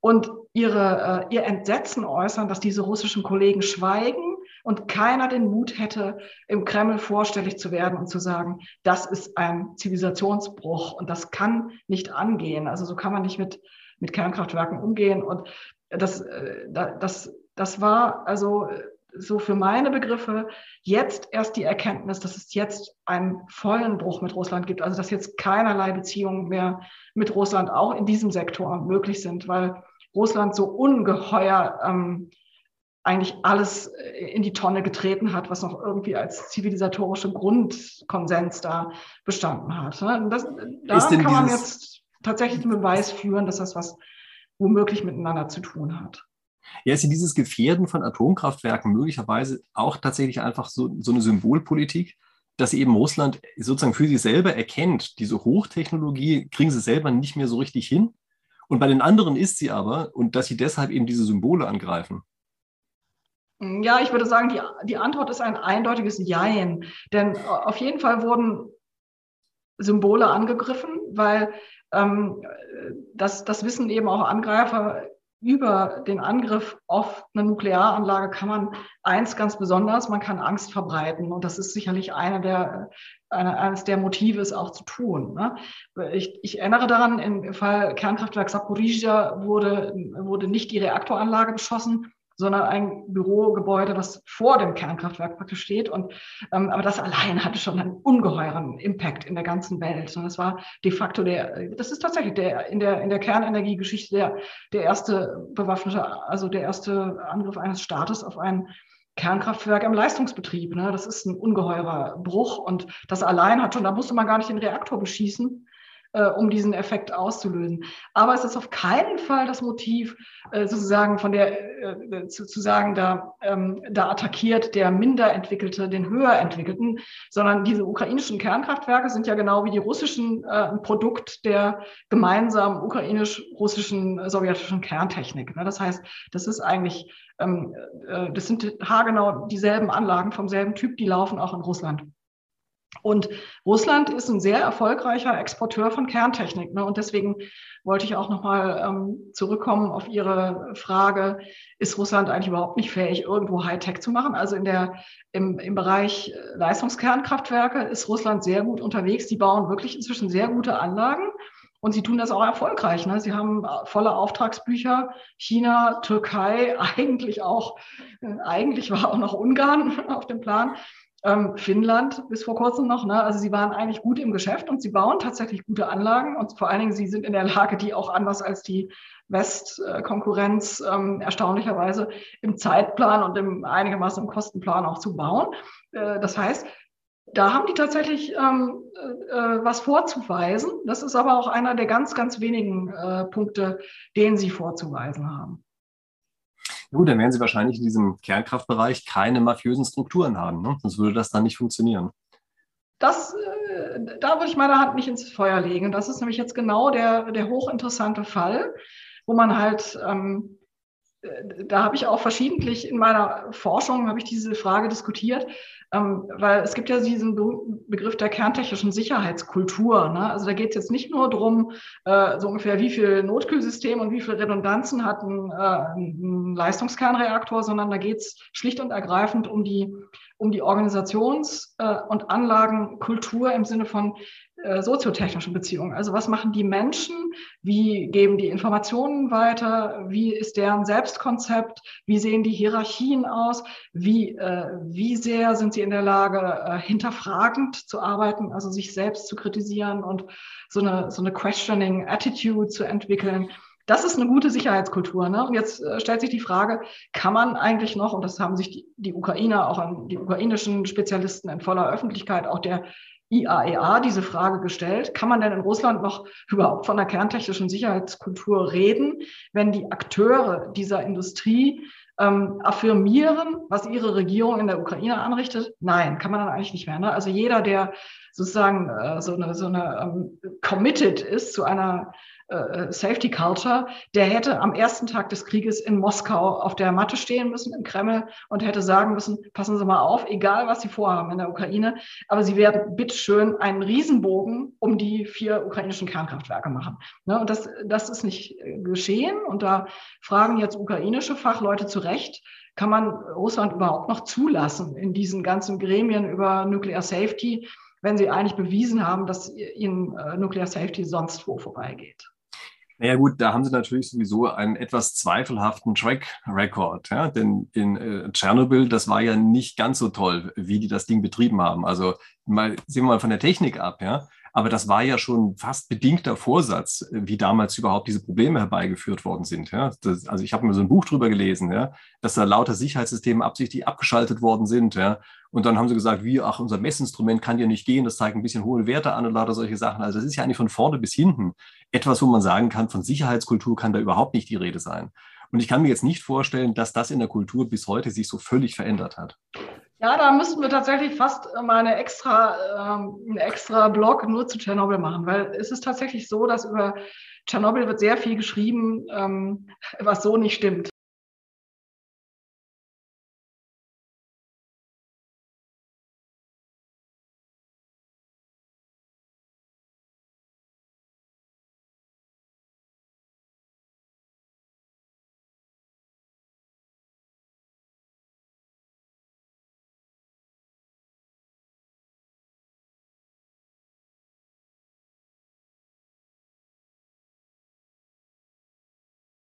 und ihre, äh, ihr Entsetzen äußern, dass diese russischen Kollegen schweigen und keiner den Mut hätte, im Kreml vorstellig zu werden und zu sagen, das ist ein Zivilisationsbruch und das kann nicht angehen. Also so kann man nicht mit, mit Kernkraftwerken umgehen. Und das, äh, das, das war also so für meine Begriffe jetzt erst die Erkenntnis, dass es jetzt einen vollen Bruch mit Russland gibt. Also dass jetzt keinerlei Beziehungen mehr mit Russland auch in diesem Sektor möglich sind, weil Russland so ungeheuer ähm, eigentlich alles äh, in die Tonne getreten hat, was noch irgendwie als zivilisatorische Grundkonsens da bestanden hat. Ne? Das, da kann man jetzt tatsächlich den Beweis führen, dass das was womöglich miteinander zu tun hat. Ja, ist dieses Gefährden von Atomkraftwerken möglicherweise auch tatsächlich einfach so, so eine Symbolpolitik, dass eben Russland sozusagen für sich selber erkennt, diese Hochtechnologie kriegen sie selber nicht mehr so richtig hin. Und bei den anderen ist sie aber, und dass sie deshalb eben diese Symbole angreifen. Ja, ich würde sagen, die, die Antwort ist ein eindeutiges Jein. Denn auf jeden Fall wurden Symbole angegriffen, weil ähm, das, das wissen eben auch Angreifer über den Angriff auf eine Nuklearanlage kann man eins ganz besonders, man kann Angst verbreiten. Und das ist sicherlich eine der, eine, eines der Motive, es auch zu tun. Ne? Ich, ich, erinnere daran, im Fall Kernkraftwerk Saporizhia wurde, wurde nicht die Reaktoranlage beschossen, sondern ein Bürogebäude, was vor dem Kernkraftwerk praktisch steht. Und, ähm, aber das allein hatte schon einen ungeheuren Impact in der ganzen Welt. Und das war de facto der, das ist tatsächlich der, in der, in der Kernenergiegeschichte der, der erste bewaffnete, also der erste Angriff eines Staates auf ein Kernkraftwerk im Leistungsbetrieb. Ne? Das ist ein ungeheurer Bruch. Und das allein hat schon, da musste man gar nicht den Reaktor beschießen, äh, um diesen Effekt auszulösen. Aber es ist auf keinen Fall das Motiv, äh, sozusagen von der, äh, zu, sagen, da, ähm, da attackiert der minder entwickelte den höher entwickelten, sondern diese ukrainischen Kernkraftwerke sind ja genau wie die russischen äh, ein Produkt der gemeinsamen ukrainisch-russischen sowjetischen Kerntechnik. Ne? Das heißt, das ist eigentlich, ähm, äh, das sind haargenau dieselben Anlagen vom selben Typ, die laufen auch in Russland. Und Russland ist ein sehr erfolgreicher Exporteur von Kerntechnik. Ne? Und deswegen wollte ich auch nochmal ähm, zurückkommen auf Ihre Frage, ist Russland eigentlich überhaupt nicht fähig, irgendwo Hightech zu machen? Also in der, im, im Bereich Leistungskernkraftwerke ist Russland sehr gut unterwegs. Die bauen wirklich inzwischen sehr gute Anlagen. Und sie tun das auch erfolgreich. Ne? Sie haben volle Auftragsbücher. China, Türkei, eigentlich auch, äh, eigentlich war auch noch Ungarn auf dem Plan ähm, Finnland bis vor kurzem noch. Ne? Also sie waren eigentlich gut im Geschäft und sie bauen tatsächlich gute Anlagen und vor allen Dingen sie sind in der Lage, die auch anders als die Westkonkurrenz ähm, erstaunlicherweise im Zeitplan und im einigermaßen im Kostenplan auch zu bauen. Äh, das heißt, da haben die tatsächlich ähm, äh, äh, was vorzuweisen. Das ist aber auch einer der ganz, ganz wenigen äh, Punkte, den sie vorzuweisen haben. Gut, dann werden Sie wahrscheinlich in diesem Kernkraftbereich keine mafiösen Strukturen haben, ne? sonst würde das dann nicht funktionieren. Das, äh, da würde ich meine Hand nicht ins Feuer legen. Das ist nämlich jetzt genau der, der hochinteressante Fall, wo man halt, ähm, äh, da habe ich auch verschiedentlich in meiner Forschung, habe ich diese Frage diskutiert, weil es gibt ja diesen Begriff der kerntechnischen Sicherheitskultur. Ne? Also da geht es jetzt nicht nur darum, äh, so ungefähr, wie viel Notkühlsystem und wie viel Redundanzen hat ein, äh, ein Leistungskernreaktor, sondern da geht es schlicht und ergreifend um die, um die Organisations- äh, und Anlagenkultur im Sinne von äh, soziotechnischen Beziehungen. Also was machen die Menschen? Wie geben die Informationen weiter? Wie ist deren Selbstkonzept? Wie sehen die Hierarchien aus? Wie, äh, wie sehr sind sie in der Lage, hinterfragend zu arbeiten, also sich selbst zu kritisieren und so eine, so eine questioning Attitude zu entwickeln? Das ist eine gute Sicherheitskultur. Ne? Und jetzt äh, stellt sich die Frage, kann man eigentlich noch, und das haben sich die, die Ukrainer, auch an die ukrainischen Spezialisten in voller Öffentlichkeit, auch der IAEA e diese Frage gestellt, kann man denn in Russland noch überhaupt von einer kerntechnischen Sicherheitskultur reden, wenn die Akteure dieser Industrie ähm, affirmieren, was ihre Regierung in der Ukraine anrichtet? Nein, kann man dann eigentlich nicht mehr. Ne? Also jeder, der sozusagen äh, so eine, so eine ähm, committed ist zu einer äh, Safety Culture, der hätte am ersten Tag des Krieges in Moskau auf der Matte stehen müssen im Kreml und hätte sagen müssen, passen Sie mal auf, egal was Sie vorhaben in der Ukraine, aber Sie werden bitteschön einen Riesenbogen um die vier ukrainischen Kernkraftwerke machen. Ne, und das, das ist nicht äh, geschehen und da fragen jetzt ukrainische Fachleute zu Recht, kann man Russland überhaupt noch zulassen in diesen ganzen Gremien über Nuclear Safety, wenn sie eigentlich bewiesen haben, dass ihnen äh, Nuclear Safety sonst wo vorbeigeht. Naja gut, da haben sie natürlich sowieso einen etwas zweifelhaften Track Record, ja? denn in äh, Tschernobyl, das war ja nicht ganz so toll, wie die das Ding betrieben haben. Also mal sehen wir mal von der Technik ab, ja. Aber das war ja schon fast bedingter Vorsatz, wie damals überhaupt diese Probleme herbeigeführt worden sind. Ja? Das, also ich habe mir so ein Buch drüber gelesen, ja? dass da lauter Sicherheitssysteme absichtlich abgeschaltet worden sind. Ja? Und dann haben sie gesagt, wie, ach, unser Messinstrument kann ja nicht gehen, das zeigt ein bisschen hohe Werte an und lauter solche Sachen. Also das ist ja eigentlich von vorne bis hinten etwas, wo man sagen kann, von Sicherheitskultur kann da überhaupt nicht die Rede sein. Und ich kann mir jetzt nicht vorstellen, dass das in der Kultur bis heute sich so völlig verändert hat. Ja, da müssten wir tatsächlich fast mal eine extra, ähm, einen extra Blog nur zu Tschernobyl machen, weil es ist tatsächlich so, dass über Tschernobyl wird sehr viel geschrieben, ähm, was so nicht stimmt.